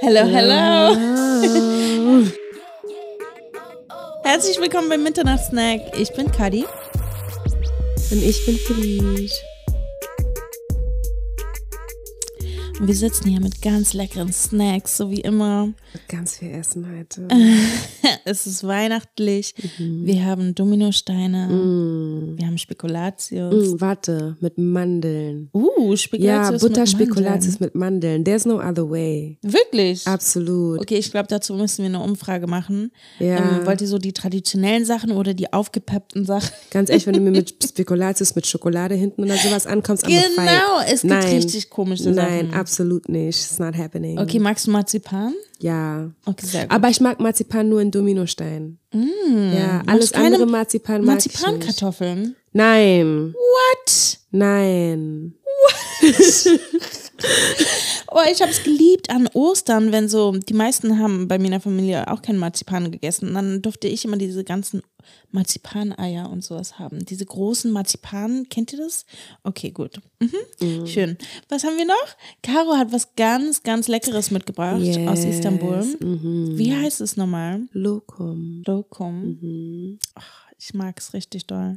Hello, hello. Herzlich willkommen beim Mitternachtssnack. Ich bin Kadi. Und ich bin Felice. Wir sitzen hier mit ganz leckeren Snacks, so wie immer. Ganz viel Essen heute. es ist weihnachtlich. Wir haben Dominosteine. Wir haben Spekulatius. Mm, warte, mit Mandeln. Uh, Ja, Spekulatius. mit Butterspekulatius mit Mandeln. There's no other way. Wirklich? Absolut. Okay, ich glaube, dazu müssen wir eine Umfrage machen. Ja. Ähm, wollt ihr so die traditionellen Sachen oder die aufgepeppten Sachen? Ganz ehrlich, wenn du mir mit Spekulatius mit Schokolade hinten oder sowas ankommst. Genau, es gibt Nein. richtig komische Nein, Sachen. Absolut nicht. It's not happening. Okay, magst du Marzipan? Ja. Okay, sehr gut. Aber ich mag Marzipan nur in Dominostein. Ja, alles andere Marzipan mag. Marzipankartoffeln. Nein, What? nein. Oh, ich habe es geliebt an Ostern, wenn so, die meisten haben bei mir in der Familie auch kein Marzipan gegessen. Und dann durfte ich immer diese ganzen Marzipaneier und sowas haben. Diese großen Marzipan, kennt ihr das? Okay, gut. Mhm. Schön. Was haben wir noch? Caro hat was ganz, ganz Leckeres mitgebracht aus Yes. Istanbul. Mhm. Wie heißt es nochmal? Lokum. Lokum. Mhm. Ich mag es richtig doll.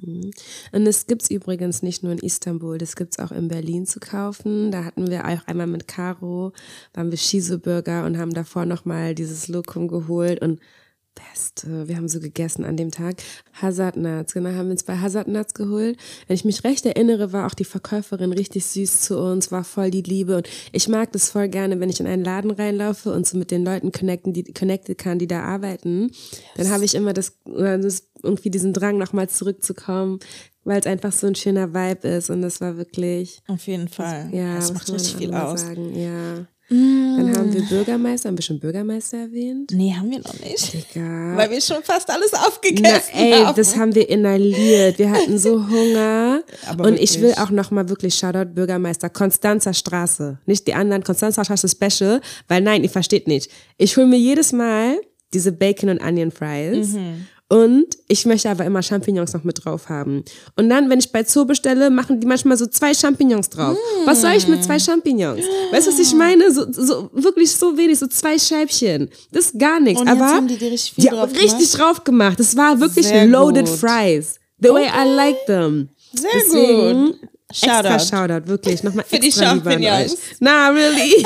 Und das gibt's übrigens nicht nur in Istanbul, das gibt's auch in Berlin zu kaufen. Da hatten wir auch einmal mit Caro, waren wir Shiso-Burger und haben davor nochmal dieses Lokum geholt und Beste. Wir haben so gegessen an dem Tag. Hazard Nuts, genau, haben wir uns bei Hazard Nuts geholt. Wenn ich mich recht erinnere, war auch die Verkäuferin richtig süß zu uns, war voll die Liebe und ich mag das voll gerne, wenn ich in einen Laden reinlaufe und so mit den Leuten connecten, die connected kann, die da arbeiten. Dann habe ich immer das, oder das irgendwie diesen Drang, nochmal zurückzukommen, weil es einfach so ein schöner Vibe ist und das war wirklich, Auf jeden Fall. ja, das macht richtig viel aus. Sagen, ja. Dann haben wir Bürgermeister, haben wir schon Bürgermeister erwähnt? Nee, haben wir noch nicht. Egal. Weil wir schon fast alles Na, aufgegessen ey, haben. das haben wir inhaliert. Wir hatten so Hunger. Aber und ich will wirklich. auch nochmal wirklich Shoutout Bürgermeister Konstanzer Straße. Nicht die anderen Konstanzer Straße Special, weil nein, ihr versteht nicht. Ich hole mir jedes Mal diese Bacon und Onion Fries. Mhm. Und ich möchte aber immer Champignons noch mit drauf haben. Und dann, wenn ich bei Zoo bestelle, machen die manchmal so zwei Champignons drauf. Was soll ich mit zwei Champignons? Weißt du, was ich meine? So, so wirklich so wenig, so zwei Scheibchen. Das ist gar nichts. Und aber haben die dir richtig viel ja, drauf richtig drauf gemacht. Das war wirklich Sehr loaded gut. fries. The way I like them. Sehr Deswegen, gut. Extra Shoutout. Shoutout, wirklich. Nochmal Für die Champignons. Na, really?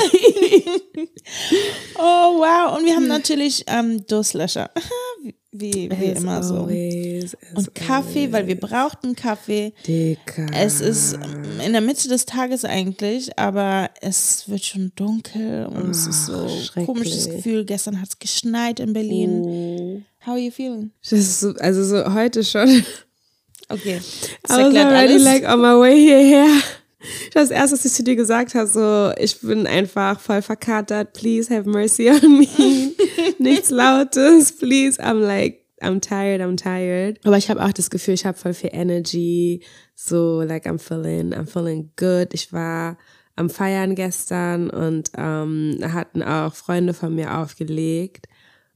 Oh, wow. Und wir haben natürlich ähm, Durstlöscher. Wie, wie As immer so. always, Und Kaffee, weil wir brauchten Kaffee. Dicker. Es ist in der Mitte des Tages eigentlich, aber es wird schon dunkel und es ist so ein komisches schrecklich. Gefühl. Gestern hat es geschneit in Berlin. How are you feeling? So, also so heute schon. Okay, das I was already alles. like on my way hierher. Das erste, was ich zu dir gesagt habe, so, ich bin einfach voll verkatert. Please have mercy on me. Nichts Lautes. Please. I'm like, I'm tired, I'm tired. Aber ich habe auch das Gefühl, ich habe voll viel Energy. So, like, I'm feeling, I'm feeling good. Ich war am Feiern gestern und ähm, hatten auch Freunde von mir aufgelegt.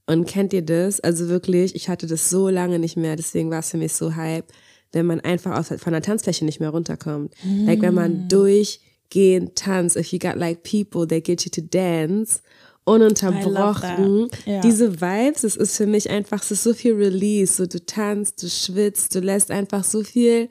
Und kennt ihr das? Also wirklich, ich hatte das so lange nicht mehr, deswegen war es für mich so hype, wenn man einfach aus, von der Tanzfläche nicht mehr runterkommt. Like wenn man durchgehend tanzt, if you got like people that get you to dance, ununterbrochen. Ja. Diese Vibes, es ist für mich einfach, es ist so viel Release, so du tanzt, du schwitzt, du lässt einfach so viel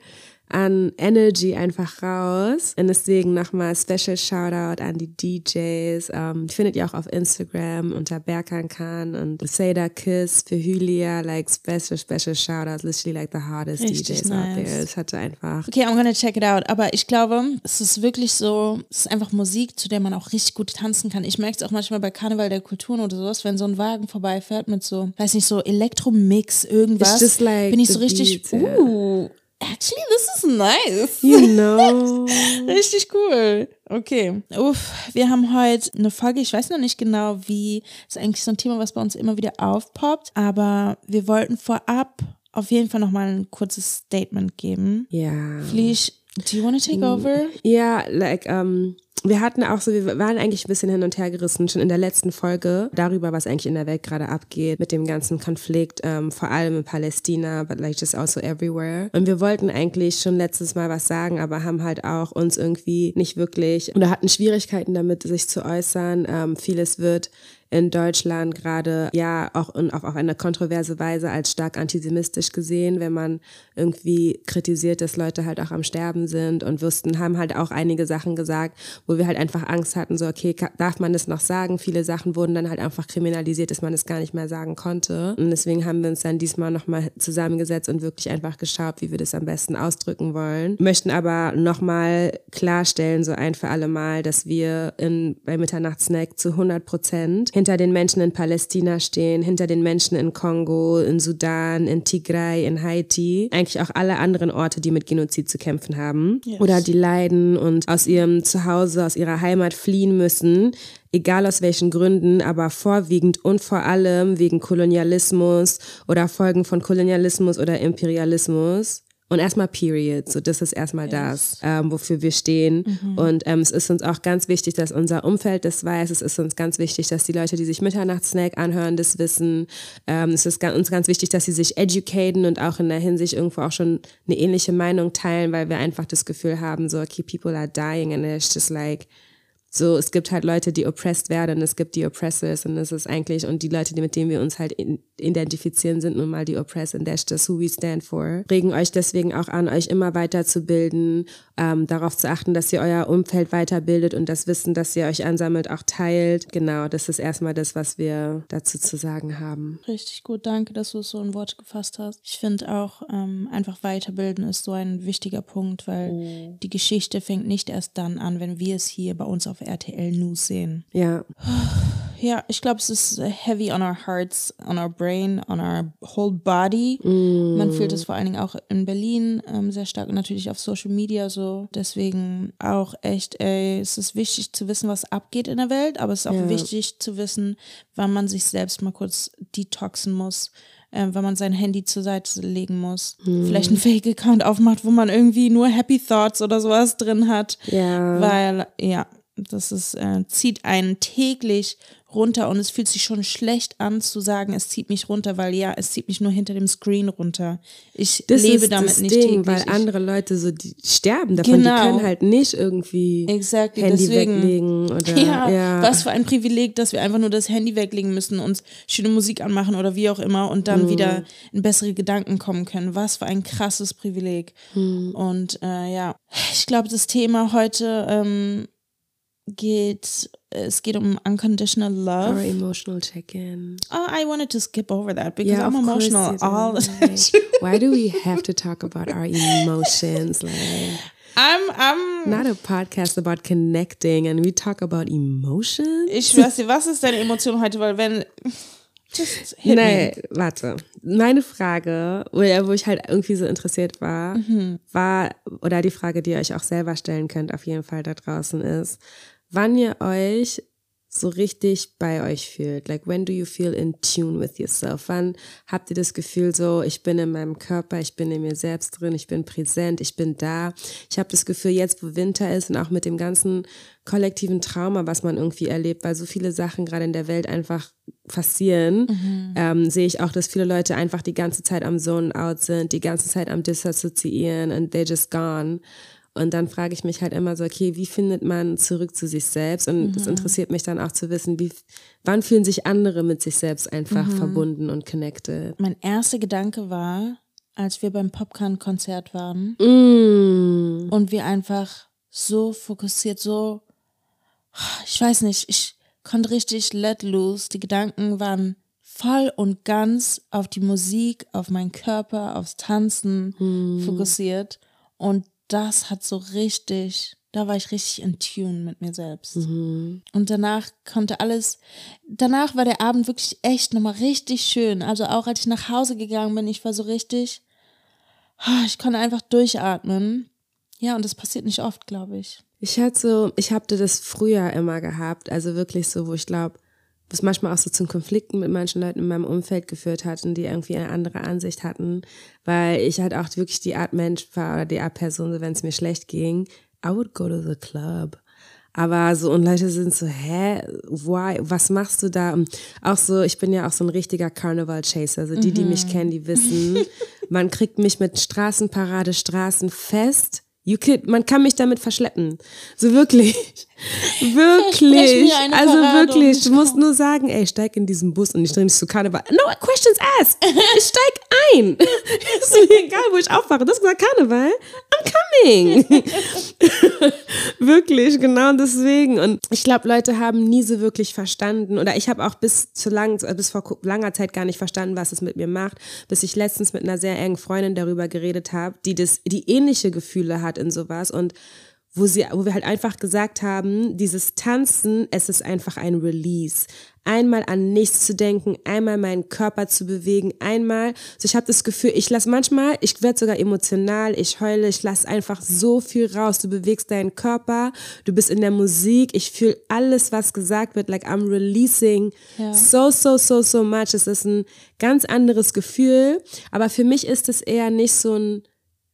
an Energy einfach raus. Und deswegen nochmal Special Shoutout an die DJs. Ähm, die findet ihr auch auf Instagram unter Berkan Khan und Seda Kiss für Hylia. Like special, special Shoutout. Literally like the hardest Richtig DJs out nice. there. Es hatte einfach Okay, I'm gonna check it out. Aber ich glaube, es ist wirklich so, es ist einfach Musik, zu der man auch richtig gut tanzen kann. Ich merke es auch manchmal bei Karneval der Kulturen oder sowas, wenn so ein Wagen vorbeifährt mit so, weiß nicht, so Elektromix, irgendwas, like bin ich so richtig, yeah. uh, actually, this is nice. You know. Richtig cool. Okay. Uff, wir haben heute eine Folge, ich weiß noch nicht genau, wie, ist eigentlich so ein Thema, was bei uns immer wieder aufpoppt, aber wir wollten vorab auf jeden Fall nochmal ein kurzes Statement geben. Ja. Fliege, Do you want to take over? Ja, like, ähm, wir hatten auch so, wir waren eigentlich ein bisschen hin und her gerissen, schon in der letzten Folge, darüber, was eigentlich in der Welt gerade abgeht, mit dem ganzen Konflikt, ähm, vor allem in Palästina, but like just also everywhere. Und wir wollten eigentlich schon letztes Mal was sagen, aber haben halt auch uns irgendwie nicht wirklich oder hatten Schwierigkeiten damit, sich zu äußern. Ähm, vieles wird in Deutschland gerade ja auch in, auf, auf eine kontroverse Weise als stark antisemitisch gesehen, wenn man irgendwie kritisiert, dass Leute halt auch am Sterben sind und wussten, haben halt auch einige Sachen gesagt, wo wir halt einfach Angst hatten, so okay, darf man das noch sagen? Viele Sachen wurden dann halt einfach kriminalisiert, dass man es gar nicht mehr sagen konnte. Und deswegen haben wir uns dann diesmal nochmal zusammengesetzt und wirklich einfach geschaut, wie wir das am besten ausdrücken wollen. Möchten aber nochmal klarstellen, so ein für alle Mal, dass wir in, bei Mitternachtssnack zu 100 Prozent hinter den Menschen in Palästina stehen, hinter den Menschen in Kongo, in Sudan, in Tigray, in Haiti, eigentlich auch alle anderen Orte, die mit Genozid zu kämpfen haben yes. oder die leiden und aus ihrem Zuhause, aus ihrer Heimat fliehen müssen, egal aus welchen Gründen, aber vorwiegend und vor allem wegen Kolonialismus oder Folgen von Kolonialismus oder Imperialismus. Und erstmal Period. So, das ist erstmal yes. das, ähm, wofür wir stehen. Mhm. Und ähm, es ist uns auch ganz wichtig, dass unser Umfeld das weiß. Es ist uns ganz wichtig, dass die Leute, die sich Mitternachtssnack anhören, das wissen. Ähm, es ist uns ganz wichtig, dass sie sich educaten und auch in der Hinsicht irgendwo auch schon eine ähnliche Meinung teilen, weil wir einfach das Gefühl haben, so, okay, people are dying and it's just like, so, es gibt halt Leute, die oppressed werden, es gibt die Oppressors und es ist eigentlich, und die Leute, die, mit denen wir uns halt identifizieren, sind nun mal die Oppressed and that's just who we stand for. Regen euch deswegen auch an, euch immer weiterzubilden, ähm, darauf zu achten, dass ihr euer Umfeld weiterbildet und das Wissen, das ihr euch ansammelt, auch teilt. Genau, das ist erstmal das, was wir dazu zu sagen haben. Richtig gut, danke, dass du es so in Worte gefasst hast. Ich finde auch, ähm, einfach weiterbilden ist so ein wichtiger Punkt, weil oh. die Geschichte fängt nicht erst dann an, wenn wir es hier bei uns auf auf RTL News sehen. Ja. Ja, ich glaube, es ist heavy on our hearts, on our brain, on our whole body. Mm. Man fühlt es vor allen Dingen auch in Berlin ähm, sehr stark und natürlich auf Social Media so. Deswegen auch echt, ey, es ist wichtig zu wissen, was abgeht in der Welt, aber es ist auch ja. wichtig zu wissen, wann man sich selbst mal kurz detoxen muss äh, wenn man sein Handy zur Seite legen muss. Hm. Vielleicht einen Fake-Account aufmacht, wo man irgendwie nur Happy Thoughts oder sowas drin hat. Ja. Weil, ja, das ist, äh, zieht einen täglich runter und es fühlt sich schon schlecht an zu sagen, es zieht mich runter, weil ja, es zieht mich nur hinter dem Screen runter. Ich das lebe damit nicht Ding, täglich. weil andere Leute so die sterben davon, genau. die können halt nicht irgendwie exactly. Handy Deswegen, weglegen oder ja, ja, was für ein Privileg, dass wir einfach nur das Handy weglegen müssen, uns schöne Musik anmachen oder wie auch immer und dann mhm. wieder in bessere Gedanken kommen können. Was für ein krasses Privileg. Mhm. Und äh, ja, ich glaube, das Thema heute ähm, geht, es geht um unconditional love. Or emotional check-in. Oh, I wanted to skip over that because yeah, I'm emotional all the time. Why do we have to talk about our emotions? Like, I'm, I'm not a podcast about connecting and we talk about emotions. Ich weiß nicht, was ist deine Emotion heute? Weil wenn nee, me. warte. Meine Frage, wo, wo ich halt irgendwie so interessiert war, mhm. war, oder die Frage, die ihr euch auch selber stellen könnt, auf jeden Fall da draußen ist, wann ihr euch so richtig bei euch fühlt. Like, when do you feel in tune with yourself? Wann habt ihr das Gefühl so, ich bin in meinem Körper, ich bin in mir selbst drin, ich bin präsent, ich bin da. Ich habe das Gefühl, jetzt wo Winter ist und auch mit dem ganzen kollektiven Trauma, was man irgendwie erlebt, weil so viele Sachen gerade in der Welt einfach passieren, mhm. ähm, sehe ich auch, dass viele Leute einfach die ganze Zeit am Zone out sind, die ganze Zeit am Disassoziieren and they're just gone. Und dann frage ich mich halt immer so, okay, wie findet man zurück zu sich selbst? Und es mhm. interessiert mich dann auch zu wissen, wie, wann fühlen sich andere mit sich selbst einfach mhm. verbunden und connected? Mein erster Gedanke war, als wir beim Popcorn-Konzert waren mm. und wir einfach so fokussiert, so, ich weiß nicht, ich konnte richtig let loose. Die Gedanken waren voll und ganz auf die Musik, auf meinen Körper, aufs Tanzen mm. fokussiert. Und das hat so richtig, da war ich richtig in Tune mit mir selbst. Mhm. Und danach konnte alles, danach war der Abend wirklich echt nochmal richtig schön. Also auch als ich nach Hause gegangen bin, ich war so richtig, ah, ich konnte einfach durchatmen. Ja, und das passiert nicht oft, glaube ich. Ich hatte so, ich hatte das früher immer gehabt, also wirklich so, wo ich glaube, was manchmal auch so zu Konflikten mit manchen Leuten in meinem Umfeld geführt hat und die irgendwie eine andere Ansicht hatten, weil ich halt auch wirklich die Art Mensch war oder die Art Person, so wenn es mir schlecht ging, I would go to the club. Aber so, und Leute sind so, hä, why, was machst du da? Auch so, ich bin ja auch so ein richtiger Carnival-Chaser. Also die, die mich mhm. kennen, die wissen, man kriegt mich mit Straßenparade, Straßenfest You could, man kann mich damit verschleppen. So wirklich. wirklich. Also wirklich. Du musst nur sagen, ey, steig in diesen Bus und ich drehe mich zu Karneval. No questions asked. Ich steig ein. ist mir egal, wo ich aufwache. Hast gesagt Karneval. I'm coming. wirklich, genau deswegen. Und ich glaube, Leute haben nie so wirklich verstanden, oder ich habe auch bis zu lang, bis vor langer Zeit gar nicht verstanden, was es mit mir macht, bis ich letztens mit einer sehr engen Freundin darüber geredet habe, die das, die ähnliche Gefühle hat in sowas und wo, sie, wo wir halt einfach gesagt haben, dieses Tanzen, es ist einfach ein Release. Einmal an nichts zu denken, einmal meinen Körper zu bewegen, einmal. So ich habe das Gefühl, ich lasse manchmal, ich werde sogar emotional, ich heule, ich lasse einfach so viel raus. Du bewegst deinen Körper, du bist in der Musik, ich fühle alles, was gesagt wird, like I'm releasing ja. so, so, so, so much. Es ist ein ganz anderes Gefühl, aber für mich ist es eher nicht so ein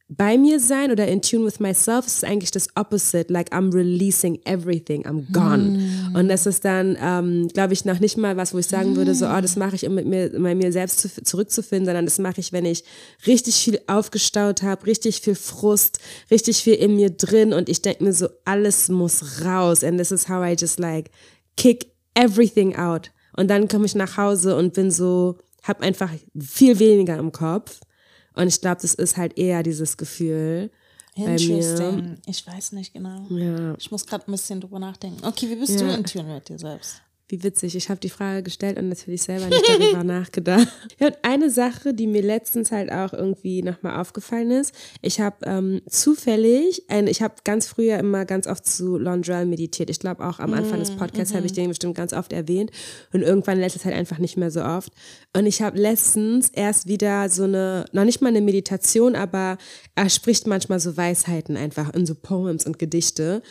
bei mir sein oder in tune with myself ist eigentlich das Opposite. Like I'm releasing everything, I'm gone. Mm. Und das ist dann, ähm, glaube ich, noch nicht mal was, wo ich sagen mm. würde, so, oh, das mache ich, um mit mir, bei mir selbst zu, zurückzufinden, sondern das mache ich, wenn ich richtig viel aufgestaut habe, richtig viel Frust, richtig viel in mir drin und ich denke mir so, alles muss raus. And this is how I just like kick everything out. Und dann komme ich nach Hause und bin so, habe einfach viel weniger im Kopf und ich glaube, das ist halt eher dieses Gefühl. Interesting. Ich weiß nicht genau. Ja. Ich muss gerade ein bisschen drüber nachdenken. Okay, wie bist ja. du in Tune mit dir selbst? Wie witzig, ich habe die Frage gestellt und natürlich selber nicht darüber nachgedacht. Ja, und eine Sache, die mir letztens halt auch irgendwie nochmal aufgefallen ist, ich habe ähm, zufällig, ein, ich habe ganz früher immer ganz oft zu Londrell meditiert. Ich glaube auch am Anfang des mm, Podcasts mm habe ich den bestimmt ganz oft erwähnt und irgendwann letztes halt einfach nicht mehr so oft. Und ich habe letztens erst wieder so eine, noch nicht mal eine Meditation, aber er spricht manchmal so Weisheiten einfach in so Poems und Gedichte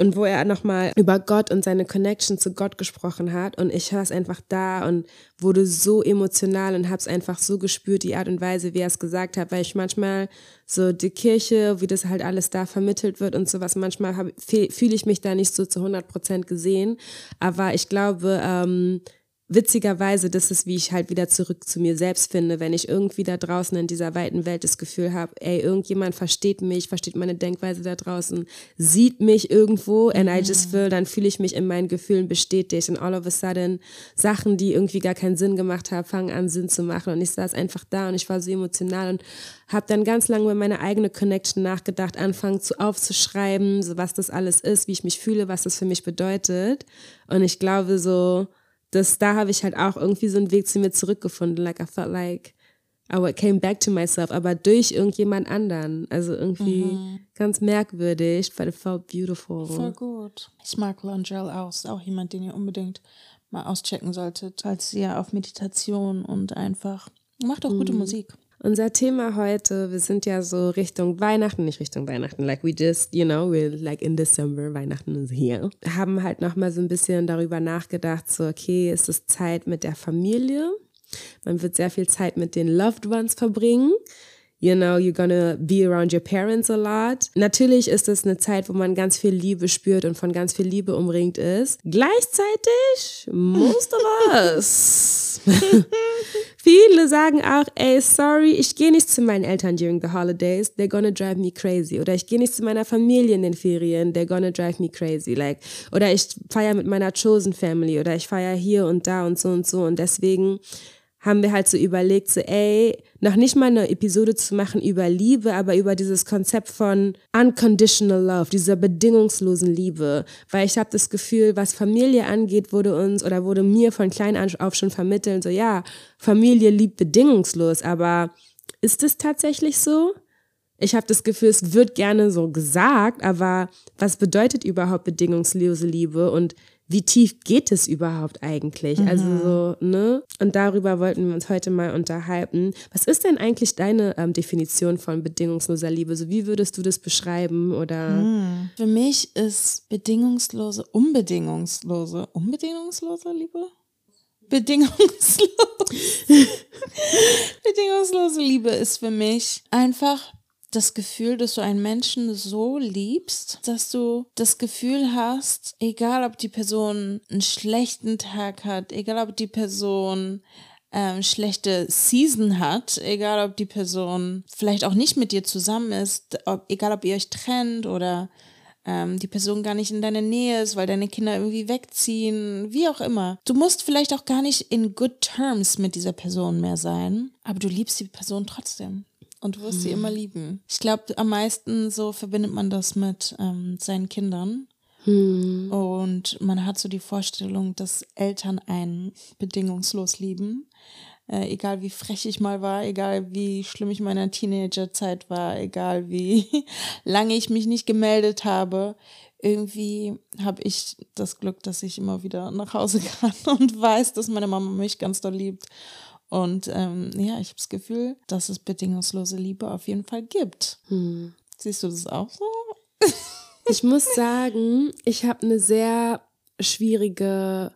und wo er nochmal über Gott und seine Connection zu Gott gesprochen hat. Und ich war es einfach da und wurde so emotional und habe es einfach so gespürt, die Art und Weise, wie er es gesagt hat, weil ich manchmal so die Kirche, wie das halt alles da vermittelt wird und sowas, manchmal fühle ich mich da nicht so zu 100 Prozent gesehen, aber ich glaube, ähm, witzigerweise, das ist, wie ich halt wieder zurück zu mir selbst finde, wenn ich irgendwie da draußen in dieser weiten Welt das Gefühl habe, ey, irgendjemand versteht mich, versteht meine Denkweise da draußen, sieht mich irgendwo and I just mhm. feel, dann fühle ich mich in meinen Gefühlen bestätigt. Und all of a sudden Sachen, die irgendwie gar keinen Sinn gemacht haben, fangen an Sinn zu machen. Und ich saß einfach da und ich war so emotional und habe dann ganz lange über meine eigene Connection nachgedacht, anfangen zu aufzuschreiben, so was das alles ist, wie ich mich fühle, was das für mich bedeutet. Und ich glaube so, das, da habe ich halt auch irgendwie so einen Weg zu mir zurückgefunden. Like I felt like I came back to myself, aber durch irgendjemand anderen. Also irgendwie mhm. ganz merkwürdig, but it felt beautiful. Voll gut. Ich mag Longel auch. Ist auch jemand, den ihr unbedingt mal auschecken solltet, als ihr auf Meditation und einfach macht auch gute mhm. Musik. Unser Thema heute, wir sind ja so Richtung Weihnachten, nicht Richtung Weihnachten, like we just, you know, we're like in December, Weihnachten ist hier. Haben halt nochmal so ein bisschen darüber nachgedacht, so, okay, ist es Zeit mit der Familie? Man wird sehr viel Zeit mit den Loved Ones verbringen. You know, you're gonna be around your parents a lot. Natürlich ist es eine Zeit, wo man ganz viel Liebe spürt und von ganz viel Liebe umringt ist. Gleichzeitig, most of us. Viele sagen auch, ey, sorry, ich gehe nicht zu meinen Eltern during the holidays, they're gonna drive me crazy. Oder ich gehe nicht zu meiner Familie in den Ferien, they're gonna drive me crazy. Like, oder ich feiere mit meiner Chosen Family oder ich feiere hier und da und so und so. Und deswegen haben wir halt so überlegt, so ey, noch nicht mal eine Episode zu machen über Liebe, aber über dieses Konzept von unconditional love, dieser bedingungslosen Liebe. Weil ich habe das Gefühl, was Familie angeht, wurde uns oder wurde mir von klein auf schon vermittelt, so ja, Familie liebt bedingungslos, aber ist es tatsächlich so? Ich habe das Gefühl, es wird gerne so gesagt, aber was bedeutet überhaupt bedingungslose Liebe und wie tief geht es überhaupt eigentlich? Mhm. Also so, ne? Und darüber wollten wir uns heute mal unterhalten. Was ist denn eigentlich deine ähm, Definition von bedingungsloser Liebe? So wie würdest du das beschreiben oder? Mhm. Für mich ist bedingungslose, unbedingungslose, unbedingungslose Liebe? bedingungslos. bedingungslose Liebe ist für mich einfach das Gefühl, dass du einen Menschen so liebst, dass du das Gefühl hast, egal ob die Person einen schlechten Tag hat, egal ob die Person ähm, schlechte Season hat, egal ob die Person vielleicht auch nicht mit dir zusammen ist, ob, egal ob ihr euch trennt oder ähm, die Person gar nicht in deiner Nähe ist, weil deine Kinder irgendwie wegziehen, wie auch immer. Du musst vielleicht auch gar nicht in good terms mit dieser Person mehr sein, aber du liebst die Person trotzdem. Und du wirst hm. sie immer lieben. Ich glaube, am meisten so verbindet man das mit ähm, seinen Kindern. Hm. Und man hat so die Vorstellung, dass Eltern einen bedingungslos lieben. Äh, egal wie frech ich mal war, egal wie schlimm ich in meiner Teenagerzeit war, egal wie lange ich mich nicht gemeldet habe. Irgendwie habe ich das Glück, dass ich immer wieder nach Hause kann und weiß, dass meine Mama mich ganz doll liebt. Und ähm, ja, ich habe das Gefühl, dass es bedingungslose Liebe auf jeden Fall gibt. Hm. Siehst du das auch so? ich muss sagen, ich habe eine sehr schwierige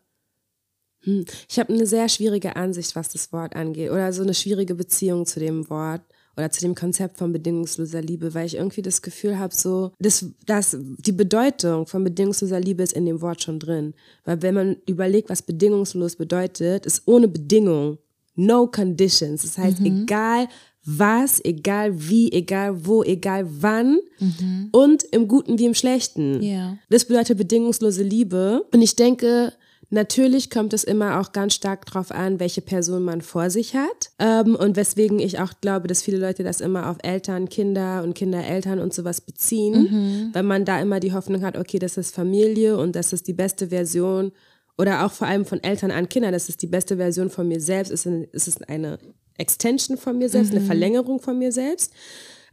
hm. Ich habe eine sehr schwierige Ansicht, was das Wort angeht, oder so eine schwierige Beziehung zu dem Wort oder zu dem Konzept von bedingungsloser Liebe, weil ich irgendwie das Gefühl habe, so, dass, dass die Bedeutung von bedingungsloser Liebe ist in dem Wort schon drin. Weil wenn man überlegt, was bedingungslos bedeutet, ist ohne Bedingung, no conditions. Das heißt, mhm. egal was, egal wie, egal wo, egal wann mhm. und im Guten wie im Schlechten. Yeah. Das bedeutet bedingungslose Liebe. Und ich denke, Natürlich kommt es immer auch ganz stark darauf an, welche Person man vor sich hat. Ähm, und weswegen ich auch glaube, dass viele Leute das immer auf Eltern, Kinder und Kindereltern und sowas beziehen, mhm. weil man da immer die Hoffnung hat, okay, das ist Familie und das ist die beste Version oder auch vor allem von Eltern an Kinder, das ist die beste Version von mir selbst, es ist eine Extension von mir selbst, mhm. eine Verlängerung von mir selbst.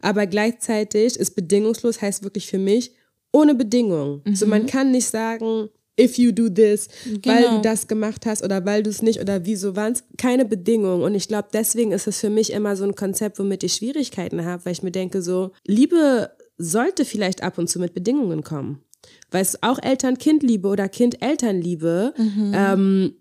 Aber gleichzeitig ist bedingungslos heißt wirklich für mich ohne Bedingung. Mhm. So man kann nicht sagen, if you do this, genau. weil du genau. das gemacht hast oder weil du es nicht oder wieso es keine Bedingung. Und ich glaube, deswegen ist es für mich immer so ein Konzept, womit ich Schwierigkeiten habe, weil ich mir denke, so, Liebe sollte vielleicht ab und zu mit Bedingungen kommen. Weil es auch Eltern-Kind-Liebe oder Kind-Eltern-Liebe, mhm. ähm,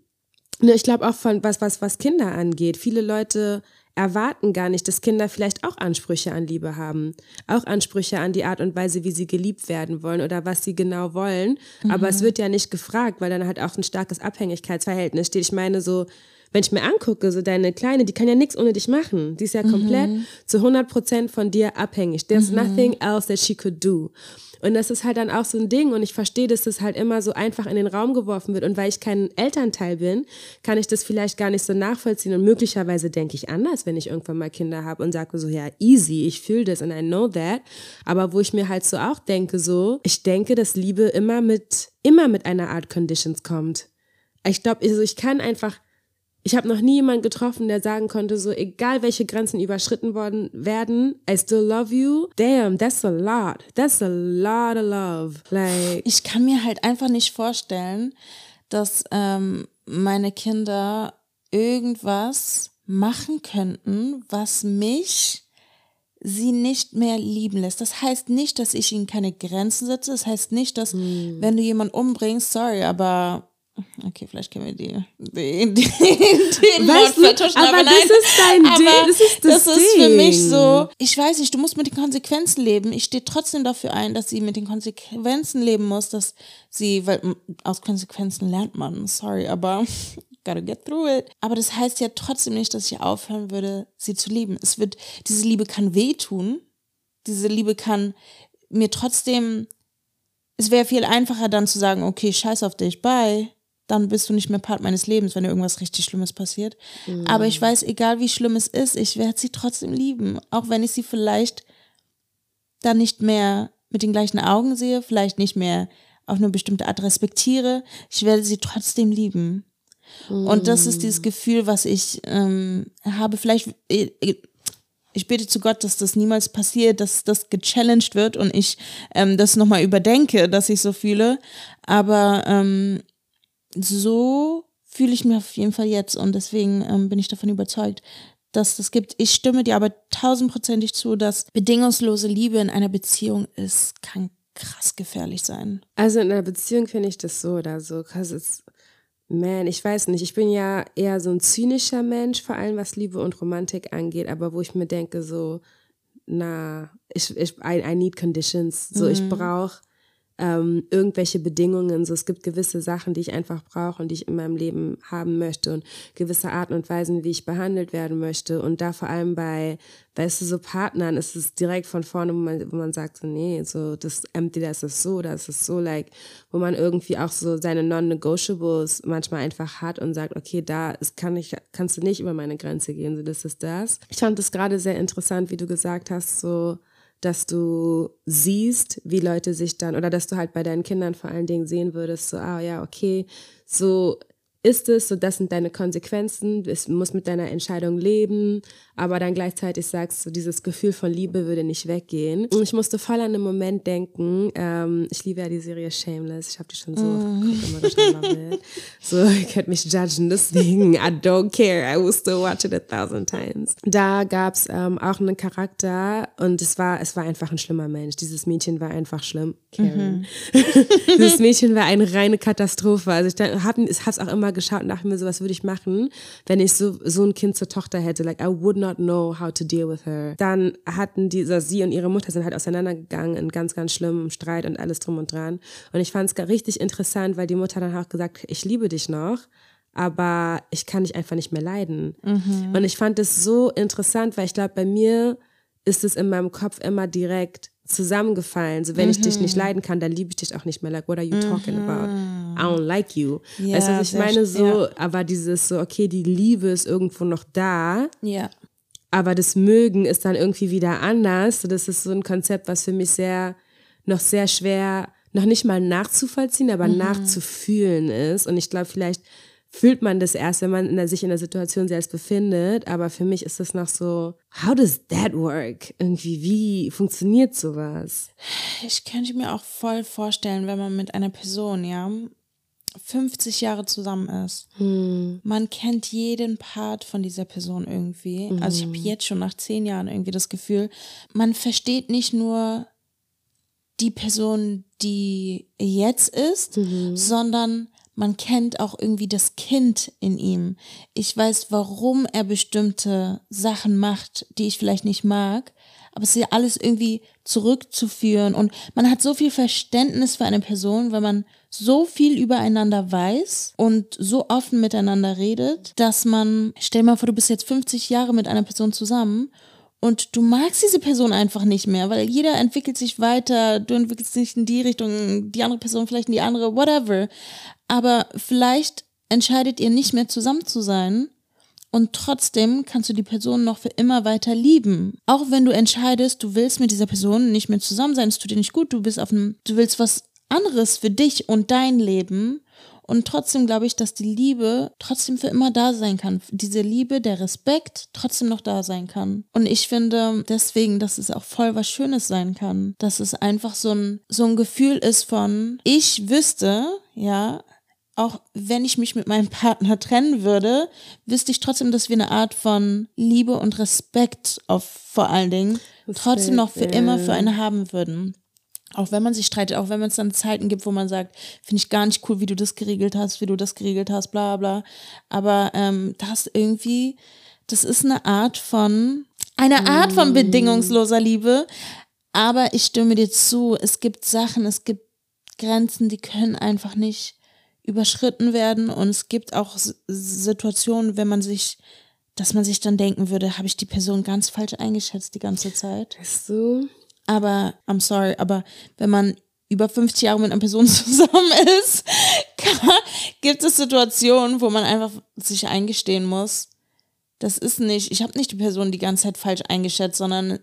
ne, ich glaube auch von was, was, was Kinder angeht. Viele Leute erwarten gar nicht, dass Kinder vielleicht auch Ansprüche an Liebe haben, auch Ansprüche an die Art und Weise, wie sie geliebt werden wollen oder was sie genau wollen. Mhm. Aber es mhm. wird ja nicht gefragt, weil dann halt auch ein starkes Abhängigkeitsverhältnis steht. Ich meine so, wenn ich mir angucke, so deine Kleine, die kann ja nichts ohne dich machen. Die ist ja komplett mhm. zu 100 Prozent von dir abhängig. There's mhm. nothing else that she could do. Und das ist halt dann auch so ein Ding und ich verstehe, dass das halt immer so einfach in den Raum geworfen wird und weil ich kein Elternteil bin, kann ich das vielleicht gar nicht so nachvollziehen und möglicherweise denke ich anders, wenn ich irgendwann mal Kinder habe und sage so, ja, easy, ich fühle das and I know that, aber wo ich mir halt so auch denke so, ich denke, dass Liebe immer mit, immer mit einer Art Conditions kommt. Ich glaube, also ich kann einfach ich habe noch nie jemanden getroffen, der sagen konnte, so egal welche Grenzen überschritten worden werden, I still love you. Damn, that's a lot. That's a lot of love. Like ich kann mir halt einfach nicht vorstellen, dass ähm, meine Kinder irgendwas machen könnten, was mich sie nicht mehr lieben lässt. Das heißt nicht, dass ich ihnen keine Grenzen setze. Das heißt nicht, dass hm. wenn du jemanden umbringst, sorry, aber Okay, vielleicht können wir die, die, die, den Mord vertuschen, aber, aber nein, das ist dein Ding, das ist das, das ist für mich so, ich weiß nicht, du musst mit den Konsequenzen leben. Ich stehe trotzdem dafür ein, dass sie mit den Konsequenzen leben muss, dass sie, weil aus Konsequenzen lernt man, sorry, aber gotta get through it. Aber das heißt ja trotzdem nicht, dass ich aufhören würde, sie zu lieben. Es wird, diese Liebe kann wehtun. Diese Liebe kann mir trotzdem, es wäre viel einfacher dann zu sagen, okay, scheiß auf dich, bye dann bist du nicht mehr Part meines Lebens, wenn irgendwas richtig Schlimmes passiert. Mhm. Aber ich weiß, egal wie schlimm es ist, ich werde sie trotzdem lieben. Auch wenn ich sie vielleicht dann nicht mehr mit den gleichen Augen sehe, vielleicht nicht mehr auf eine bestimmte Art respektiere, ich werde sie trotzdem lieben. Mhm. Und das ist dieses Gefühl, was ich ähm, habe. Vielleicht, ich, äh, ich bete zu Gott, dass das niemals passiert, dass das gechallenged wird und ich ähm, das nochmal überdenke, dass ich so fühle. Aber ähm, so fühle ich mich auf jeden Fall jetzt und deswegen ähm, bin ich davon überzeugt, dass das gibt. Ich stimme dir aber tausendprozentig zu, dass bedingungslose Liebe in einer Beziehung ist, kann krass gefährlich sein. Also in einer Beziehung finde ich das so oder so, because it's Man, ich weiß nicht. Ich bin ja eher so ein zynischer Mensch, vor allem was Liebe und Romantik angeht, aber wo ich mir denke, so, na, ich, ich I, I need conditions. So, mhm. ich brauche ähm, irgendwelche Bedingungen. So, es gibt gewisse Sachen, die ich einfach brauche und die ich in meinem Leben haben möchte und gewisse Arten und Weisen, wie ich behandelt werden möchte. Und da vor allem bei, weißt du, so Partnern ist es direkt von vorne, wo man, wo man sagt, so, nee, so, das entweder ist es so, das ist so, like, wo man irgendwie auch so seine Non-Negotiables manchmal einfach hat und sagt, okay, da ist, kann ich, kannst du nicht über meine Grenze gehen, so, das ist das. Ich fand es gerade sehr interessant, wie du gesagt hast, so, dass du siehst, wie Leute sich dann, oder dass du halt bei deinen Kindern vor allen Dingen sehen würdest, so, ah ja, okay, so ist es, so das sind deine Konsequenzen, du musst mit deiner Entscheidung leben, aber dann gleichzeitig sagst du, dieses Gefühl von Liebe würde nicht weggehen. Und ich musste voll an den Moment denken, ähm, ich liebe ja die Serie Shameless, ich habe die schon so mm. oft geguckt, immer So, ihr könnt mich judgen, deswegen, I don't care, I will still watch it a thousand times. Da gab's ähm, auch einen Charakter und es war, es war einfach ein schlimmer Mensch. Dieses Mädchen war einfach schlimm. Karen. Mhm. Dieses Mädchen war eine reine Katastrophe. Also ich habe es auch immer geschaut und dachte mir so, was würde ich machen, wenn ich so, so ein Kind zur Tochter hätte. Like, I would not know how to deal with her. Dann hatten dieser, sie und ihre Mutter sind halt auseinandergegangen in ganz, ganz schlimmem Streit und alles drum und dran. Und ich fand es richtig interessant, weil die Mutter dann auch gesagt, ich liebe dich noch aber ich kann dich einfach nicht mehr leiden. Mhm. Und ich fand es so interessant, weil ich glaube, bei mir ist es in meinem Kopf immer direkt zusammengefallen. So, wenn mhm. ich dich nicht mhm. leiden kann, dann liebe ich dich auch nicht mehr. Like, what are you talking mhm. about? I don't like you. Ja, weißt du, was ich meine? So, ja. aber dieses so, okay, die Liebe ist irgendwo noch da. Ja. Aber das Mögen ist dann irgendwie wieder anders. Das ist so ein Konzept, was für mich sehr, noch sehr schwer, noch nicht mal nachzuvollziehen, aber mhm. nachzufühlen ist. Und ich glaube, vielleicht fühlt man das erst, wenn man in der, sich in der Situation selbst befindet. Aber für mich ist das noch so, how does that work? Irgendwie, wie funktioniert sowas? Ich könnte mir auch voll vorstellen, wenn man mit einer Person, ja, 50 Jahre zusammen ist. Hm. Man kennt jeden Part von dieser Person irgendwie. Mhm. Also ich habe hm. jetzt schon nach zehn Jahren irgendwie das Gefühl, man versteht nicht nur die Person, die jetzt ist, mhm. sondern man kennt auch irgendwie das Kind in ihm. Ich weiß, warum er bestimmte Sachen macht, die ich vielleicht nicht mag, aber es ist ja alles irgendwie zurückzuführen und man hat so viel Verständnis für eine Person, weil man so viel übereinander weiß und so offen miteinander redet, dass man, stell mal vor, du bist jetzt 50 Jahre mit einer Person zusammen und du magst diese Person einfach nicht mehr, weil jeder entwickelt sich weiter, du entwickelst dich in die Richtung, die andere Person vielleicht in die andere, whatever. Aber vielleicht entscheidet ihr nicht mehr zusammen zu sein und trotzdem kannst du die Person noch für immer weiter lieben. Auch wenn du entscheidest, du willst mit dieser Person nicht mehr zusammen sein, es tut dir nicht gut, du bist auf einem, du willst was anderes für dich und dein Leben und trotzdem glaube ich, dass die Liebe trotzdem für immer da sein kann. Diese Liebe, der Respekt trotzdem noch da sein kann. Und ich finde deswegen, dass es auch voll was Schönes sein kann. Dass es einfach so ein, so ein Gefühl ist von, ich wüsste, ja, auch wenn ich mich mit meinem Partner trennen würde, wüsste ich trotzdem, dass wir eine Art von Liebe und Respekt auf vor allen Dingen Respekt, trotzdem noch für ja. immer für eine haben würden. Auch wenn man sich streitet, auch wenn man es dann Zeiten gibt, wo man sagt, finde ich gar nicht cool, wie du das geregelt hast, wie du das geregelt hast, bla bla. Aber ähm, das irgendwie, das ist eine Art von, eine Art von mm. bedingungsloser Liebe. Aber ich stimme dir zu, es gibt Sachen, es gibt Grenzen, die können einfach nicht überschritten werden. Und es gibt auch Situationen, wenn man sich, dass man sich dann denken würde, habe ich die Person ganz falsch eingeschätzt die ganze Zeit. Weißt du? Aber, I'm sorry, aber wenn man über 50 Jahre mit einer Person zusammen ist, kann, gibt es Situationen, wo man einfach sich eingestehen muss, das ist nicht, ich habe nicht die Person die ganze Zeit falsch eingeschätzt, sondern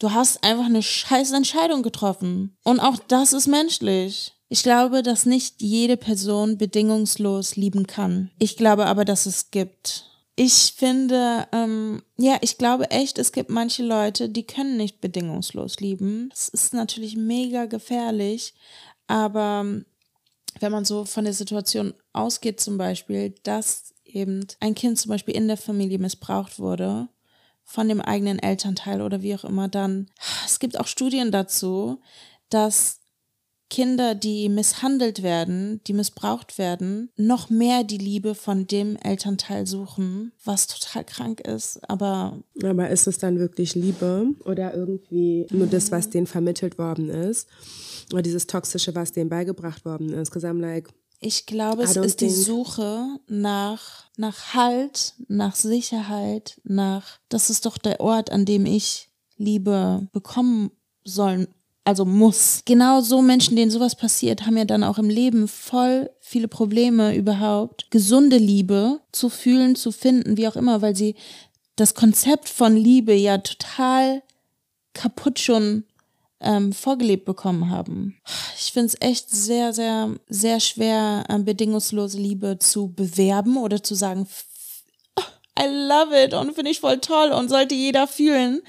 du hast einfach eine scheiß Entscheidung getroffen. Und auch das ist menschlich. Ich glaube, dass nicht jede Person bedingungslos lieben kann. Ich glaube aber, dass es gibt. Ich finde, ähm, ja, ich glaube echt, es gibt manche Leute, die können nicht bedingungslos lieben. Das ist natürlich mega gefährlich, aber wenn man so von der Situation ausgeht, zum Beispiel, dass eben ein Kind zum Beispiel in der Familie missbraucht wurde von dem eigenen Elternteil oder wie auch immer, dann, es gibt auch Studien dazu, dass Kinder, die misshandelt werden, die missbraucht werden, noch mehr die Liebe von dem Elternteil suchen, was total krank ist. Aber. Aber ist es dann wirklich Liebe oder irgendwie nur das, was denen vermittelt worden ist? Oder dieses Toxische, was denen beigebracht worden ist? Because I'm like, ich glaube, es ist die Suche nach, nach Halt, nach Sicherheit, nach, das ist doch der Ort, an dem ich Liebe bekommen sollen, also muss. Genau so Menschen, denen sowas passiert, haben ja dann auch im Leben voll viele Probleme überhaupt, gesunde Liebe zu fühlen, zu finden, wie auch immer, weil sie das Konzept von Liebe ja total kaputt schon ähm, vorgelebt bekommen haben. Ich finde es echt sehr, sehr, sehr schwer, äh, bedingungslose Liebe zu bewerben oder zu sagen, I love it und finde ich voll toll und sollte jeder fühlen,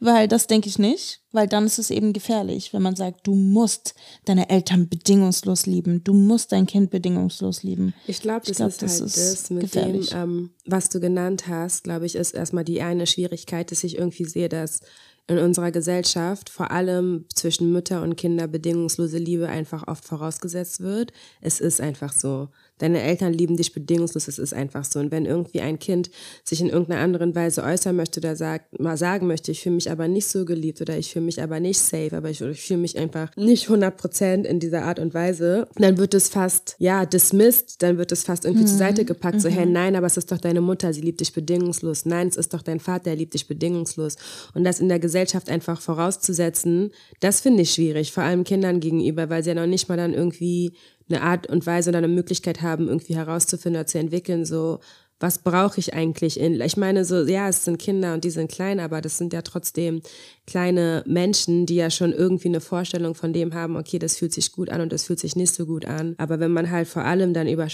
weil das denke ich nicht, weil dann ist es eben gefährlich, wenn man sagt, du musst deine Eltern bedingungslos lieben, du musst dein Kind bedingungslos lieben. Ich glaube, das, glaub, ist das halt ist das mit gefährlich. dem, ähm, was du genannt hast, glaube ich, ist erstmal die eine Schwierigkeit, dass ich irgendwie sehe, dass in unserer Gesellschaft vor allem zwischen Mütter und Kinder bedingungslose Liebe einfach oft vorausgesetzt wird. Es ist einfach so. Deine Eltern lieben dich bedingungslos, es ist einfach so. Und wenn irgendwie ein Kind sich in irgendeiner anderen Weise äußern möchte oder sagt, mal sagen möchte, ich fühle mich aber nicht so geliebt oder ich fühle mich aber nicht safe, aber ich, ich fühle mich einfach nicht 100 Prozent in dieser Art und Weise, dann wird es fast, ja, dismissed, dann wird es fast irgendwie mhm. zur Seite gepackt, mhm. so, hey, mhm. nein, aber es ist doch deine Mutter, sie liebt dich bedingungslos. Nein, es ist doch dein Vater, er liebt dich bedingungslos. Und das in der Gesellschaft einfach vorauszusetzen, das finde ich schwierig, vor allem Kindern gegenüber, weil sie ja noch nicht mal dann irgendwie eine Art und Weise oder eine Möglichkeit haben, irgendwie herauszufinden oder zu entwickeln, so, was brauche ich eigentlich in, ich meine so, ja, es sind Kinder und die sind klein, aber das sind ja trotzdem kleine Menschen, die ja schon irgendwie eine Vorstellung von dem haben, okay, das fühlt sich gut an und das fühlt sich nicht so gut an. Aber wenn man halt vor allem dann über,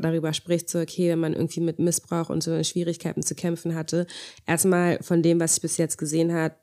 darüber spricht, so, okay, wenn man irgendwie mit Missbrauch und so Schwierigkeiten zu kämpfen hatte, erstmal von dem, was ich bis jetzt gesehen habe,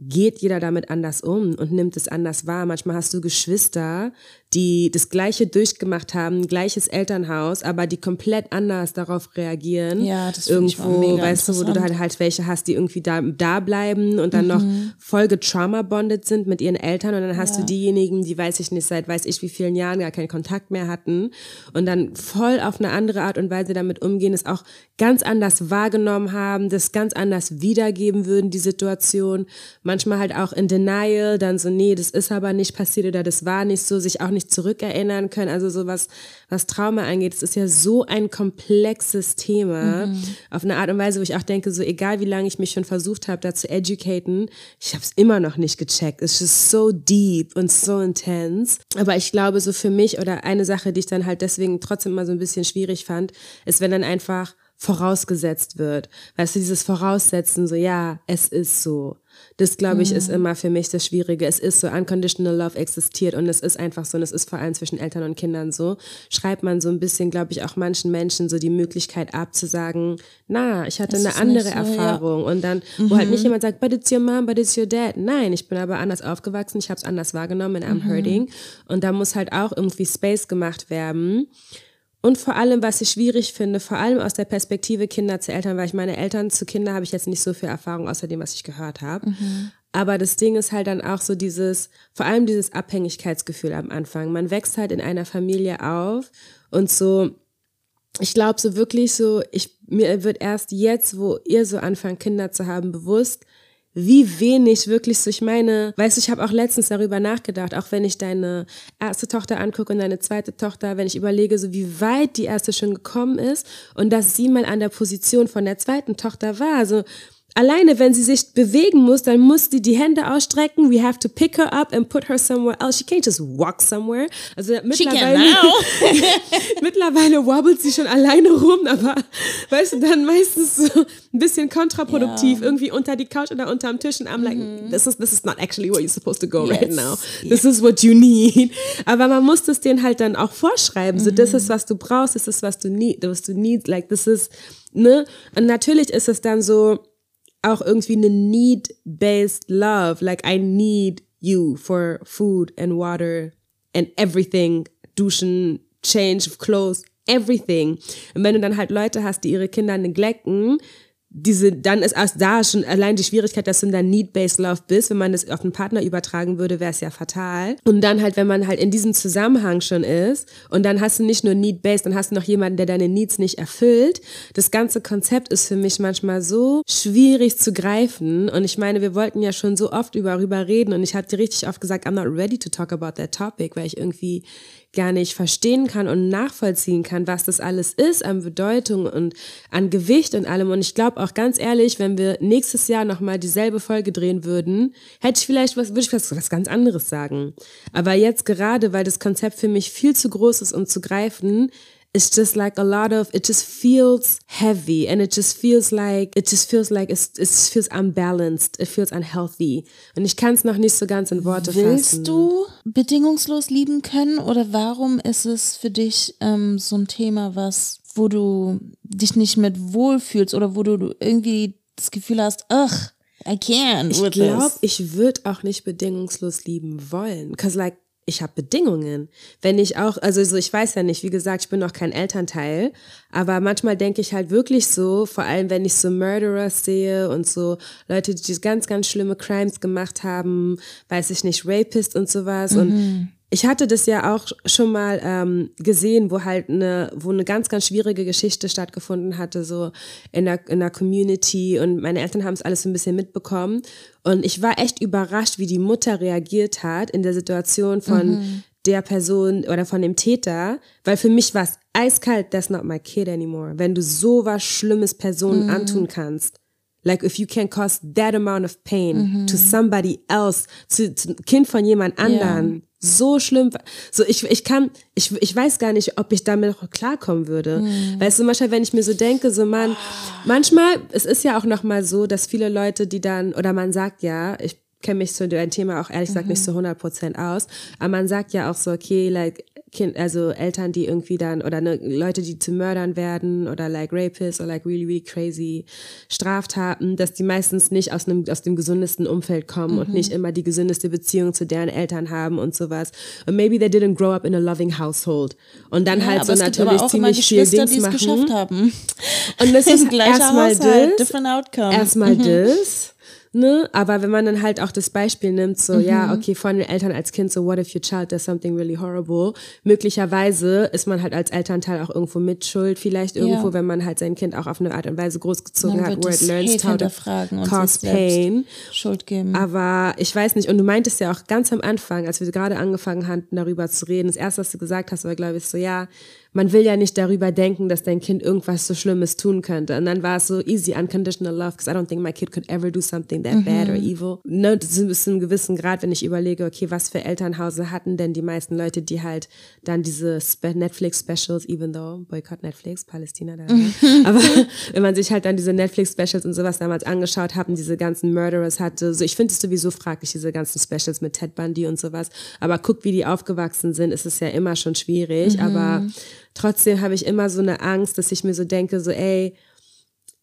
geht jeder damit anders um und nimmt es anders wahr. Manchmal hast du Geschwister, die das Gleiche durchgemacht haben, gleiches Elternhaus, aber die komplett anders darauf reagieren. Ja, das Irgendwo, weißt du, wo du halt, halt welche hast, die irgendwie da, da bleiben und dann mhm. noch voll getrauma-bonded sind mit ihren Eltern und dann hast ja. du diejenigen, die weiß ich nicht, seit weiß ich wie vielen Jahren gar keinen Kontakt mehr hatten und dann voll auf eine andere Art und Weise damit umgehen, es auch ganz anders wahrgenommen haben, das ganz anders wiedergeben würden, die Situation. Manchmal halt auch in Denial, dann so, nee, das ist aber nicht passiert oder das war nicht so, sich auch nicht nicht zurückerinnern können. Also so was, was Trauma angeht, es ist ja so ein komplexes Thema. Mhm. Auf eine Art und Weise, wo ich auch denke, so egal wie lange ich mich schon versucht habe, da zu educaten, ich habe es immer noch nicht gecheckt. Es ist so deep und so intense. Aber ich glaube, so für mich oder eine Sache, die ich dann halt deswegen trotzdem mal so ein bisschen schwierig fand, ist, wenn dann einfach vorausgesetzt wird. Weißt du, dieses Voraussetzen, so ja, es ist so. Das, glaube ich, mhm. ist immer für mich das Schwierige. Es ist so, unconditional love existiert und es ist einfach so und es ist vor allem zwischen Eltern und Kindern so. Schreibt man so ein bisschen, glaube ich, auch manchen Menschen so die Möglichkeit ab zu sagen, na, ich hatte das eine andere so, Erfahrung. Ja. Und dann, wo mhm. halt nicht mhm. jemand sagt, but it's your mom, but it's your dad. Nein, ich bin aber anders aufgewachsen, ich habe es anders wahrgenommen and I'm mhm. hurting. Und da muss halt auch irgendwie Space gemacht werden. Und vor allem, was ich schwierig finde, vor allem aus der Perspektive Kinder zu Eltern, weil ich meine Eltern zu Kinder habe ich jetzt nicht so viel Erfahrung außer dem, was ich gehört habe. Mhm. Aber das Ding ist halt dann auch so dieses, vor allem dieses Abhängigkeitsgefühl am Anfang. Man wächst halt in einer Familie auf und so, ich glaube so wirklich so, ich, mir wird erst jetzt, wo ihr so anfangt, Kinder zu haben, bewusst, wie wenig wirklich so, ich meine, weißt du, ich habe auch letztens darüber nachgedacht, auch wenn ich deine erste Tochter angucke und deine zweite Tochter, wenn ich überlege, so wie weit die erste schon gekommen ist und dass sie mal an der Position von der zweiten Tochter war, so, Alleine, wenn sie sich bewegen muss, dann muss sie die Hände ausstrecken. We have to pick her up and put her somewhere else. She can't just walk somewhere. Also mittlerweile, mittlerweile wobbelt sie schon alleine rum, aber weißt du, dann meistens so ein bisschen kontraproduktiv, yeah. irgendwie unter die Couch oder unterm Tisch. Und I'm like, mm this is this is not actually where you're supposed to go yes. right now. This yeah. is what you need. Aber man muss das denen halt dann auch vorschreiben. Mm So, das ist was du brauchst, das ist was du need, was du need. Like this is ne. Und natürlich ist es dann so auch irgendwie eine need-based love. Like I need you for food and water and everything. Duschen, change of clothes, everything. Und wenn du dann halt Leute hast, die ihre Kinder neglecten, diese, dann ist erst da schon allein die Schwierigkeit, dass du in der Need-Based Love bist. Wenn man das auf einen Partner übertragen würde, wäre es ja fatal. Und dann halt, wenn man halt in diesem Zusammenhang schon ist und dann hast du nicht nur Need-Based, dann hast du noch jemanden, der deine Needs nicht erfüllt. Das ganze Konzept ist für mich manchmal so schwierig zu greifen. Und ich meine, wir wollten ja schon so oft über, darüber reden und ich hatte richtig oft gesagt, I'm not ready to talk about that topic, weil ich irgendwie gar nicht verstehen kann und nachvollziehen kann, was das alles ist an Bedeutung und an Gewicht und allem. Und ich glaube auch ganz ehrlich, wenn wir nächstes Jahr nochmal dieselbe Folge drehen würden, hätte ich vielleicht was, würde ich was, was ganz anderes sagen. Aber jetzt gerade, weil das Konzept für mich viel zu groß ist, um zu greifen, it's just like a lot of it just feels heavy and it just feels like it just feels like it's, it feels unbalanced it feels unhealthy und ich kann es noch nicht so ganz in Worte Willst fassen. du bedingungslos lieben können oder warum ist es für dich ähm, so ein Thema, was wo du dich nicht mit wohlfühlst oder wo du irgendwie das Gefühl hast, ach, I can't. Ich glaube, ich würde auch nicht bedingungslos lieben wollen, cause like ich habe Bedingungen. Wenn ich auch, also so, ich weiß ja nicht, wie gesagt, ich bin noch kein Elternteil, aber manchmal denke ich halt wirklich so, vor allem wenn ich so Murderers sehe und so Leute, die ganz, ganz schlimme Crimes gemacht haben, weiß ich nicht, Rapist und sowas mhm. und ich hatte das ja auch schon mal ähm, gesehen, wo halt eine, wo eine ganz, ganz schwierige Geschichte stattgefunden hatte, so in der, in der Community und meine Eltern haben es alles so ein bisschen mitbekommen und ich war echt überrascht, wie die Mutter reagiert hat in der Situation von mhm. der Person oder von dem Täter, weil für mich war es eiskalt, that's not my kid anymore. Wenn du so was Schlimmes Personen mhm. antun kannst, Like if you can cause that amount of pain mhm. to somebody else, zu, zu Kind von jemand anderen, yeah so schlimm. So, ich, ich kann, ich, ich weiß gar nicht, ob ich damit noch klarkommen würde. Mhm. Weißt du, manchmal, wenn ich mir so denke, so man, manchmal, es ist ja auch nochmal so, dass viele Leute, die dann, oder man sagt ja, ich kenne mich zu dem Thema auch ehrlich gesagt mhm. nicht zu 100 Prozent aus, aber man sagt ja auch so, okay, like, kind, also Eltern, die irgendwie dann, oder ne, Leute, die zu Mördern werden, oder like Rapists, oder like really, really crazy Straftaten, dass die meistens nicht aus einem, aus dem gesündesten Umfeld kommen mhm. und nicht immer die gesündeste Beziehung zu deren Eltern haben und sowas. Und maybe they didn't grow up in a loving household. Und dann ja, halt so natürlich ziemlich viel Dings machen. Geschafft haben. Und das ist erstmal das, erstmal mhm. das ne? Aber wenn man dann halt auch das Beispiel nimmt, so, mhm. ja, okay, von den Eltern als Kind, so, what if your child does something really horrible? Möglicherweise ist man halt als Elternteil auch irgendwo mitschuld, vielleicht irgendwo, ja. wenn man halt sein Kind auch auf eine Art und Weise großgezogen hat, where it learns how to cause pain. Schuld geben. Aber ich weiß nicht, und du meintest ja auch ganz am Anfang, als wir gerade angefangen hatten, darüber zu reden, das erste, was du gesagt hast, war, glaube ich, so, ja, man will ja nicht darüber denken, dass dein Kind irgendwas so Schlimmes tun könnte. Und dann war es so easy, unconditional love, because I don't think my kid could ever do something that mhm. bad or evil. Ne, das ist bis zu einem gewissen Grad, wenn ich überlege, okay, was für Elternhause hatten denn die meisten Leute, die halt dann diese Netflix-Specials, even though, boycott Netflix, Palästina, da, mhm. aber wenn man sich halt dann diese Netflix-Specials und sowas damals angeschaut haben, diese ganzen Murderers hatte, so ich finde es sowieso fraglich, diese ganzen Specials mit Ted Bundy und sowas, aber guck, wie die aufgewachsen sind, ist es ja immer schon schwierig, mhm. aber trotzdem habe ich immer so eine Angst, dass ich mir so denke, so ey,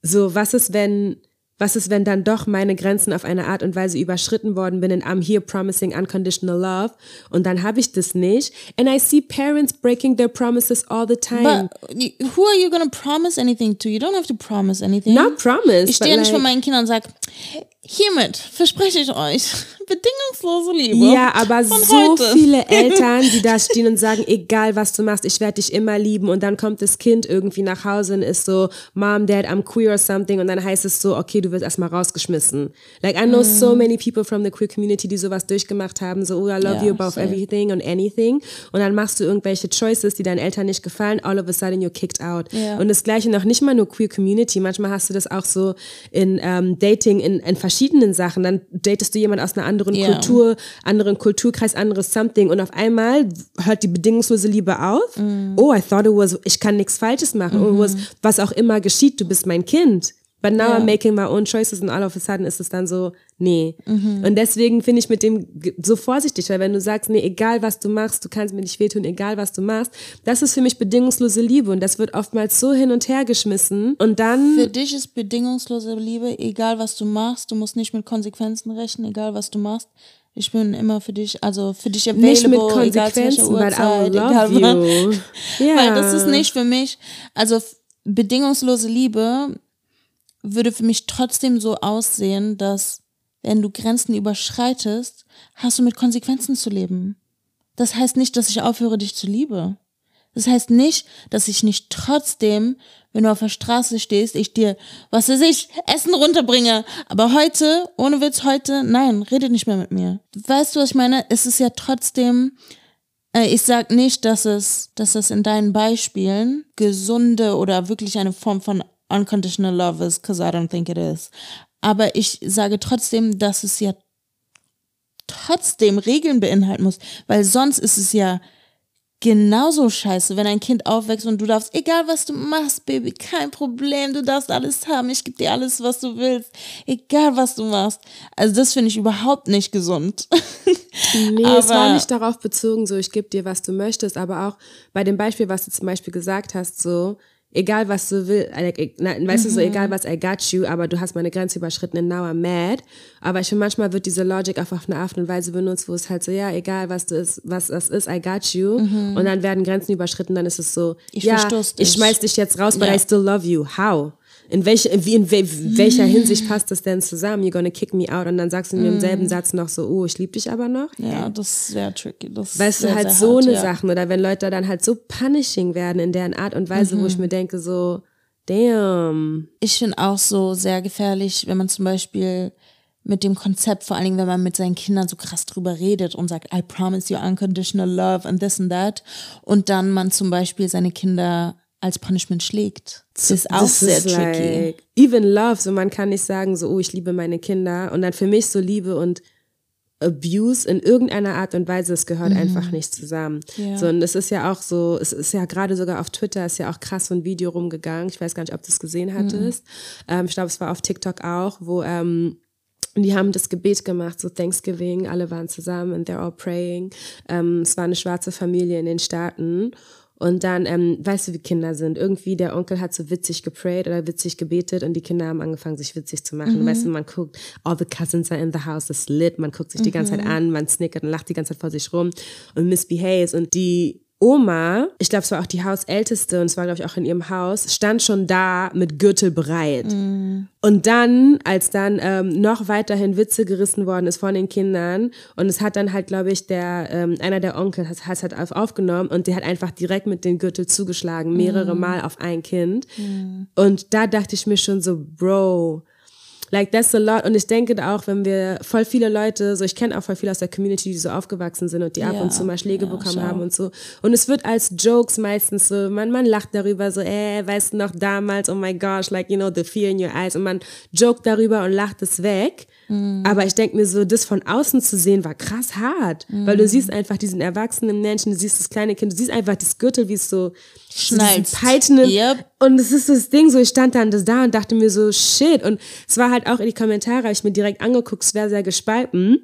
so was ist, wenn was ist, wenn dann doch meine Grenzen auf eine Art und Weise überschritten worden bin and I'm here promising unconditional love und dann habe ich das nicht and I see parents breaking their promises all the time. But who are you gonna promise anything to? You don't have to promise anything. Not promise. Ich stehe ja like, nicht vor meinen Kindern und sage, hiermit verspreche ich euch bedingungslose Liebe. Ja, aber so heute. viele Eltern, die da stehen und sagen, egal was du machst, ich werde dich immer lieben. Und dann kommt das Kind irgendwie nach Hause und ist so, Mom, Dad, I'm queer or something. Und dann heißt es so, okay, du wirst erstmal rausgeschmissen. Like, I know mm. so many people from the queer community, die sowas durchgemacht haben, so, oh, I love yeah, you above safe. everything and anything. Und dann machst du irgendwelche Choices, die deinen Eltern nicht gefallen, all of a sudden you're kicked out. Yeah. Und das Gleiche noch nicht mal nur queer Community. Manchmal hast du das auch so in ähm, Dating, in, in verschiedenen Sachen. Dann datest du jemand aus einer anderen yeah. Kultur, anderen Kulturkreis, anderes Something und auf einmal hört die bedingungslose Liebe auf. Mm. Oh, I thought it was, ich kann nichts Falsches machen. Mm -hmm. was, was auch immer geschieht, du bist mein Kind. But now yeah. I'm making my own choices and all of a sudden ist es dann so, nee. Mhm. Und deswegen finde ich mit dem so vorsichtig, weil wenn du sagst, nee, egal was du machst, du kannst mir nicht wehtun, egal was du machst, das ist für mich bedingungslose Liebe und das wird oftmals so hin und her geschmissen und dann. Für dich ist bedingungslose Liebe, egal was du machst, du musst nicht mit Konsequenzen rechnen, egal was du machst. Ich bin immer für dich, also für dich available, nicht mit Konsequenzen, egal zu Uhrzeit, egal wann. Yeah. Weil das ist nicht für mich, also bedingungslose Liebe würde für mich trotzdem so aussehen, dass wenn du Grenzen überschreitest, hast du mit Konsequenzen zu leben. Das heißt nicht, dass ich aufhöre, dich zu lieben. Das heißt nicht, dass ich nicht trotzdem, wenn du auf der Straße stehst, ich dir, was weiß ich, Essen runterbringe. Aber heute, ohne Witz, heute, nein, rede nicht mehr mit mir. Weißt du, was ich meine? Es ist ja trotzdem, äh, ich sag nicht, dass es, dass es in deinen Beispielen gesunde oder wirklich eine Form von unconditional love is, because I don't think it is. Aber ich sage trotzdem, dass es ja trotzdem Regeln beinhalten muss, weil sonst ist es ja genauso scheiße, wenn ein Kind aufwächst und du darfst, egal was du machst, Baby, kein Problem, du darfst alles haben, ich gebe dir alles, was du willst, egal was du machst. Also das finde ich überhaupt nicht gesund. Nee, aber es war nicht darauf bezogen, so ich gebe dir, was du möchtest, aber auch bei dem Beispiel, was du zum Beispiel gesagt hast, so egal was du willst, like, weißt mhm. du so, mhm. egal was I got you, aber du hast meine Grenze überschritten and now I'm mad. Aber ich finde, manchmal wird diese Logic einfach auf eine Art und Weise benutzt, wo es halt so, ja, egal was du ist, was das ist, I got you. Mhm. Und dann werden Grenzen überschritten, dann ist es so, ich ja, ich schmeiß dich jetzt raus, but ja. I still love you. How? In, welche, wie, in we, welcher mm. Hinsicht passt das denn zusammen? You're gonna kick me out und dann sagst du mir mm. im selben Satz noch so, oh, ich liebe dich aber noch. Ja, das ist sehr tricky. Das weißt du, halt so hart, eine ja. Sachen oder wenn Leute dann halt so punishing werden in deren Art und Weise, mhm. wo ich mhm. mir denke so, damn. Ich finde auch so sehr gefährlich, wenn man zum Beispiel mit dem Konzept, vor allen Dingen, wenn man mit seinen Kindern so krass drüber redet und sagt, I promise you unconditional love and this and that. Und dann man zum Beispiel seine Kinder als Punishment schlägt. Das ist auch das sehr ist tricky. Like, even love, so man kann nicht sagen, so, oh, ich liebe meine Kinder und dann für mich so Liebe und Abuse in irgendeiner Art und Weise, es gehört mhm. einfach nicht zusammen. Ja. So, und es ist ja auch so, es ist ja gerade sogar auf Twitter ist ja auch krass so ein Video rumgegangen. Ich weiß gar nicht, ob du es gesehen hattest. Mhm. Ähm, ich glaube, es war auf TikTok auch, wo ähm, die haben das Gebet gemacht, so Thanksgiving, alle waren zusammen and they're all praying. Ähm, es war eine schwarze Familie in den Staaten und dann, ähm, weißt du, wie Kinder sind. Irgendwie der Onkel hat so witzig geprayt oder witzig gebetet und die Kinder haben angefangen, sich witzig zu machen. Mhm. Weißt du, man guckt, all the cousins are in the house, it's lit, man guckt sich die ganze Zeit mhm. an, man snickert und lacht die ganze Zeit vor sich rum und misbehaves und die Oma, ich glaube, es war auch die Hausälteste und es war, glaube ich, auch in ihrem Haus, stand schon da mit Gürtel bereit. Mm. Und dann, als dann ähm, noch weiterhin Witze gerissen worden ist von den Kindern und es hat dann halt, glaube ich, der ähm, einer der Onkel hat es halt aufgenommen und der hat einfach direkt mit dem Gürtel zugeschlagen, mehrere mm. Mal auf ein Kind. Mm. Und da dachte ich mir schon so, Bro, Like that's a lot. Und ich denke auch, wenn wir voll viele Leute, so ich kenne auch voll viele aus der Community, die so aufgewachsen sind und die ab und zu mal Schläge ja, bekommen schau. haben und so. Und es wird als Jokes meistens so, man, man lacht darüber so, äh, weißt du noch damals, oh my gosh, like, you know, the fear in your eyes. Und man jokt darüber und lacht es weg. Mhm. Aber ich denke mir so, das von außen zu sehen, war krass hart. Mhm. Weil du siehst einfach diesen erwachsenen Menschen, du siehst das kleine Kind, du siehst einfach das Gürtel, wie es so schnallt. So Peitschen. Yep. Und es ist das Ding, so ich stand dann das da und dachte mir so, shit. Und es war halt auch in die Kommentare, habe ich mir direkt angeguckt, es wäre sehr gespalten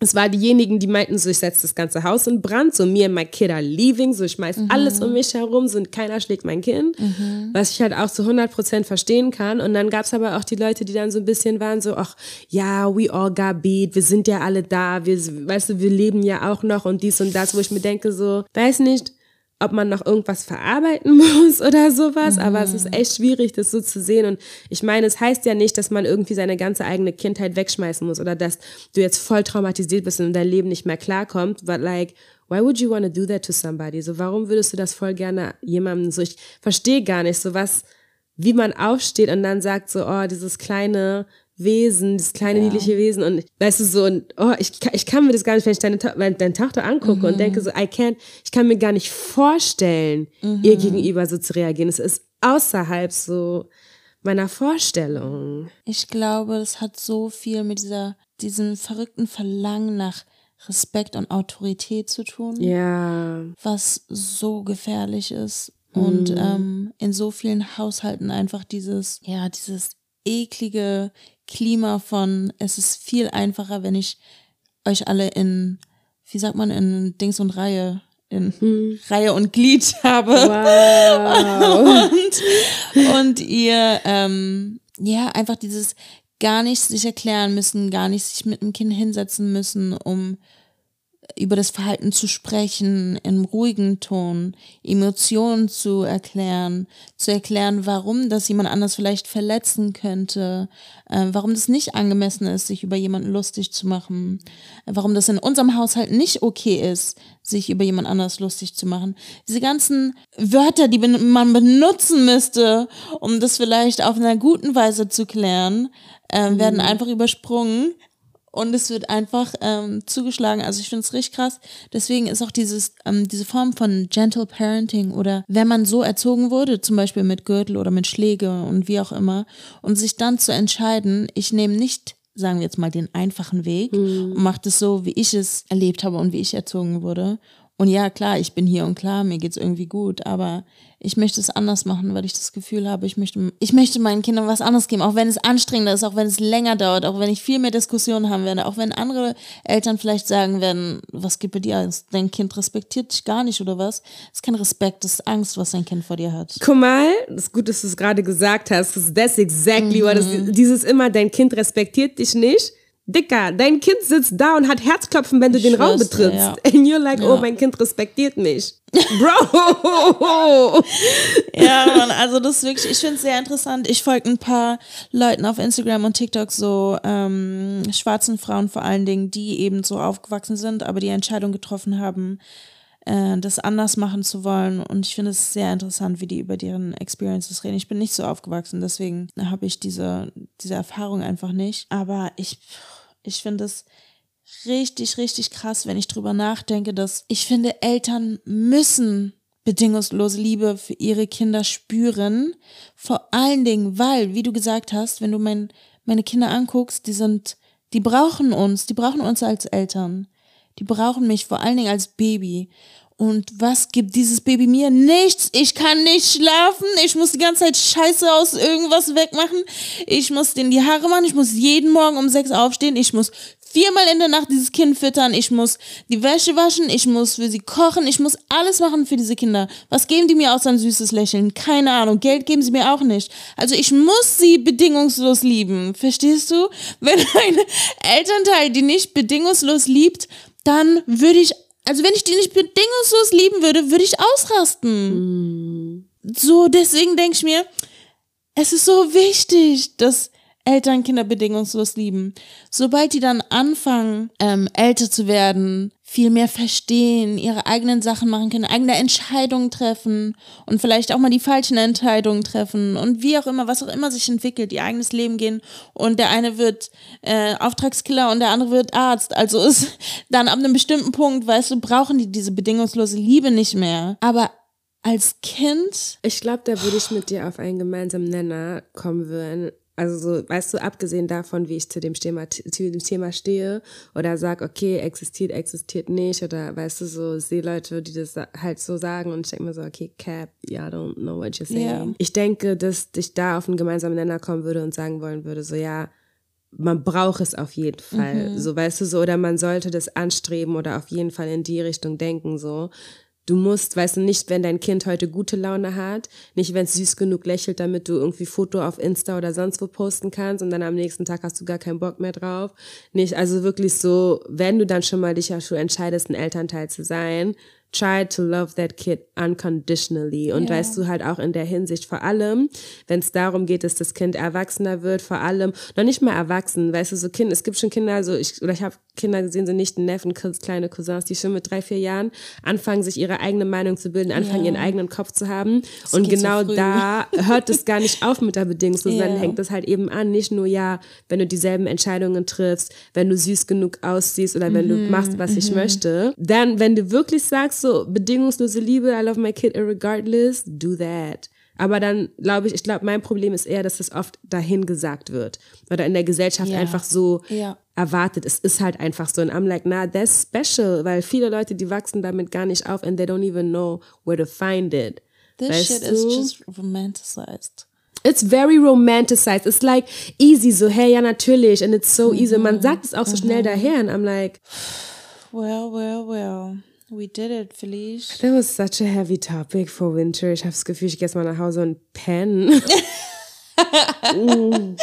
es war diejenigen, die meinten so, ich setze das ganze Haus in Brand, so mir and my kid are leaving, so ich schmeiß mhm. alles um mich herum, so keiner schlägt mein Kind, mhm. was ich halt auch zu 100 Prozent verstehen kann. Und dann gab's aber auch die Leute, die dann so ein bisschen waren so, ach ja, we all got beat, wir sind ja alle da, wir, weißt du, wir leben ja auch noch und dies und das, wo ich mir denke so, weiß nicht, ob man noch irgendwas verarbeiten muss oder sowas, mhm. aber es ist echt schwierig, das so zu sehen. Und ich meine, es heißt ja nicht, dass man irgendwie seine ganze eigene Kindheit wegschmeißen muss oder dass du jetzt voll traumatisiert bist und dein Leben nicht mehr klarkommt, but like, why would you want to do that to somebody? So, warum würdest du das voll gerne jemandem so, ich verstehe gar nicht so was, wie man aufsteht und dann sagt so, oh, dieses kleine Wesen, das kleine ja. niedliche Wesen und weißt du so und oh, ich, ich kann mir das gar nicht, wenn ich deine, deine Tochter angucke mhm. und denke so, I can't, ich kann mir gar nicht vorstellen, mhm. ihr gegenüber so zu reagieren. Es ist außerhalb so meiner Vorstellung. Ich glaube, es hat so viel mit dieser, diesem verrückten Verlangen nach Respekt und Autorität zu tun. Ja. Was so gefährlich ist. Und mhm. ähm, in so vielen Haushalten einfach dieses, ja, dieses eklige Klima von, es ist viel einfacher, wenn ich euch alle in, wie sagt man, in Dings und Reihe, in mhm. Reihe und Glied habe. Wow. und, und ihr, ähm, ja, einfach dieses gar nicht sich erklären müssen, gar nicht sich mit dem Kind hinsetzen müssen, um über das Verhalten zu sprechen, im ruhigen Ton, Emotionen zu erklären, zu erklären, warum das jemand anders vielleicht verletzen könnte, äh, warum das nicht angemessen ist, sich über jemanden lustig zu machen, äh, warum das in unserem Haushalt nicht okay ist, sich über jemand anders lustig zu machen. Diese ganzen Wörter, die man benutzen müsste, um das vielleicht auf einer guten Weise zu klären, äh, werden mhm. einfach übersprungen und es wird einfach ähm, zugeschlagen. Also ich finde es richtig krass. Deswegen ist auch dieses, ähm, diese Form von Gentle Parenting oder wenn man so erzogen wurde, zum Beispiel mit Gürtel oder mit Schläge und wie auch immer, und sich dann zu entscheiden, ich nehme nicht sagen wir jetzt mal, den einfachen Weg mhm. und mache das so, wie ich es erlebt habe und wie ich erzogen wurde. Und ja, klar, ich bin hier und klar, mir geht's irgendwie gut, aber ich möchte es anders machen, weil ich das Gefühl habe, ich möchte, ich möchte meinen Kindern was anderes geben, auch wenn es anstrengender ist, auch wenn es länger dauert, auch wenn ich viel mehr Diskussionen haben werde, auch wenn andere Eltern vielleicht sagen werden, was gibt bei dir? Dein Kind respektiert dich gar nicht oder was? Das ist kein Respekt, das ist Angst, was dein Kind vor dir hat. Guck mal, das ist gut, dass du es gerade gesagt hast, that's exactly mhm. what is, dieses immer, dein Kind respektiert dich nicht Dicker, dein Kind sitzt da und hat Herzklopfen, wenn du ich den Raum betrittst. Ja. And you're like, ja. oh, mein Kind respektiert mich. Bro! ja, Mann, also das ist wirklich, ich finde es sehr interessant. Ich folge ein paar Leuten auf Instagram und TikTok, so ähm, schwarzen Frauen vor allen Dingen, die eben so aufgewachsen sind, aber die Entscheidung getroffen haben, äh, das anders machen zu wollen. Und ich finde es sehr interessant, wie die über deren Experiences reden. Ich bin nicht so aufgewachsen, deswegen habe ich diese, diese Erfahrung einfach nicht. Aber ich ich finde es richtig, richtig krass, wenn ich drüber nachdenke, dass ich finde, Eltern müssen bedingungslose Liebe für ihre Kinder spüren. Vor allen Dingen, weil, wie du gesagt hast, wenn du mein, meine Kinder anguckst, die sind, die brauchen uns, die brauchen uns als Eltern. Die brauchen mich vor allen Dingen als Baby. Und was gibt dieses Baby mir? Nichts. Ich kann nicht schlafen. Ich muss die ganze Zeit Scheiße aus irgendwas wegmachen. Ich muss denen die Haare machen. Ich muss jeden Morgen um sechs aufstehen. Ich muss viermal in der Nacht dieses Kind füttern. Ich muss die Wäsche waschen. Ich muss für sie kochen. Ich muss alles machen für diese Kinder. Was geben die mir außer ein süßes Lächeln? Keine Ahnung. Geld geben sie mir auch nicht. Also ich muss sie bedingungslos lieben. Verstehst du? Wenn ein Elternteil die nicht bedingungslos liebt, dann würde ich also wenn ich die nicht bedingungslos lieben würde, würde ich ausrasten. Mm. So, deswegen denke ich mir, es ist so wichtig, dass Eltern Kinder bedingungslos lieben. Sobald die dann anfangen, ähm, älter zu werden, viel mehr verstehen, ihre eigenen Sachen machen können, eigene Entscheidungen treffen und vielleicht auch mal die falschen Entscheidungen treffen und wie auch immer, was auch immer sich entwickelt, ihr eigenes Leben gehen und der eine wird äh, Auftragskiller und der andere wird Arzt. Also ist dann ab einem bestimmten Punkt, weißt du, brauchen die diese bedingungslose Liebe nicht mehr. Aber als Kind. Ich glaube, da würde ich mit dir auf einen gemeinsamen Nenner kommen würden. Also so, weißt du, abgesehen davon, wie ich zu dem Thema, zu dem Thema stehe oder sag, okay, existiert, existiert nicht oder weißt du, so sehe Leute, die das halt so sagen und ich denke mir so, okay, Cap, yeah, I don't know what you're saying. Yeah. Ich denke, dass ich da auf einen gemeinsamen Nenner kommen würde und sagen wollen würde, so ja, man braucht es auf jeden Fall. Mhm. So, weißt du, so, oder man sollte das anstreben oder auf jeden Fall in die Richtung denken, so. Du musst, weißt du, nicht, wenn dein Kind heute gute Laune hat, nicht, wenn es süß genug lächelt, damit du irgendwie Foto auf Insta oder sonst wo posten kannst und dann am nächsten Tag hast du gar keinen Bock mehr drauf. Nicht, also wirklich so, wenn du dann schon mal dich ja schon entscheidest, ein Elternteil zu sein, try to love that kid unconditionally. Und yeah. weißt du halt auch in der Hinsicht vor allem, wenn es darum geht, dass das Kind erwachsener wird, vor allem, noch nicht mal erwachsen, weißt du, so Kinder, es gibt schon Kinder, also ich, oder ich habe Kinder gesehen, so nicht Neffen, kleine Cousins, die schon mit drei, vier Jahren anfangen, sich ihre eigene Meinung zu bilden, anfangen, yeah. ihren eigenen Kopf zu haben. Das und genau so da hört es gar nicht auf mit der Bedingungslosen, yeah. dann hängt das halt eben an, nicht nur, ja, wenn du dieselben Entscheidungen triffst, wenn du süß genug aussiehst oder wenn mm -hmm, du machst, was mm -hmm. ich mhm. möchte, dann, wenn du wirklich sagst, so bedingungslose Liebe, I love my kid regardless, do that. Aber dann glaube ich, ich glaube, mein Problem ist eher, dass es oft dahin gesagt wird. Oder in der Gesellschaft ja. einfach so ja. erwartet. Es ist halt einfach so. Und I'm like, nah, that's special. Weil viele Leute, die wachsen damit gar nicht auf and they don't even know where to find it. This weißt shit du? is just romanticized. It's very romanticized. It's like easy, so, hey, ja, natürlich. And it's so mhm. easy. Man sagt es auch so mhm. schnell daher. Und I'm like, well, well, well. We did it, Felice. That was such a heavy topic for winter. Ich habe das Gefühl, ich gehe jetzt mal nach Hause und pennen. mm.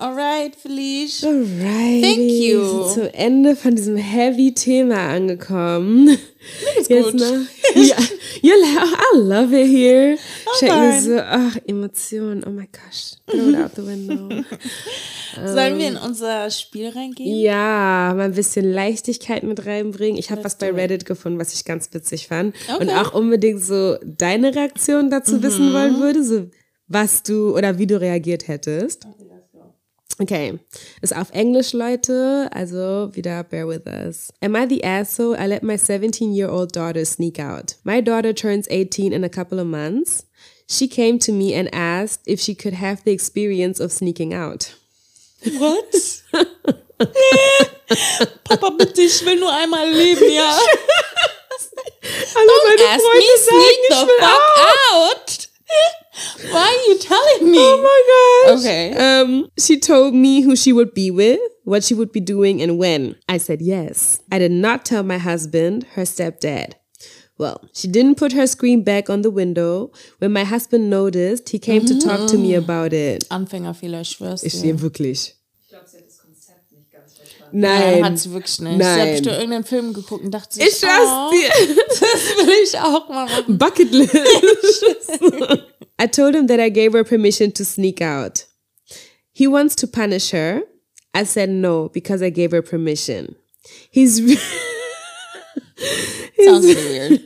Alright, Felice. Alright. Thank you. Wir sind zum Ende von diesem heavy Thema angekommen. Mir geht's gut. Noch, ja, you I love it here. Ich denke mir so, ach, Emotionen, oh my gosh. Throw it out the window. Sollen wir in unser Spiel reingehen? Ja, mal ein bisschen Leichtigkeit mit reinbringen. Ich habe was bei. Reddit gefunden, was ich ganz witzig fand. Okay. Und auch unbedingt so deine Reaktion dazu wissen wollen würde, so was du oder wie du reagiert hättest. Okay, ist auf Englisch, Leute, also wieder bear with us. Am I the asshole? I let my 17-year-old daughter sneak out. My daughter turns 18 in a couple of months. She came to me and asked if she could have the experience of sneaking out. What? Papa, bitte, ich will nur einmal leben, ja. Hallo, meine Ask Freunde me sneak the fuck out. Why are you telling me? Oh my gosh. Okay. Um, she told me who she would be with, what she would be doing, and when. I said yes. I did not tell my husband, her stepdad. Well, she didn't put her screen back on the window. When my husband noticed, he came to talk to me about it. Anfängerfehler, ich schwör's Ich dir. wirklich. Ich glaube, sie hat das Konzept nicht verstanden. Nein. Hat sie wirklich nicht. Sie hat bestimmt irgendeinen Film geguckt und dachte sich, ich oh, dir. das will ich auch mal machen. Bucket list. I told him that I gave her permission to sneak out. He wants to punish her. I said no because I gave her permission. He's re- Sounds really weird.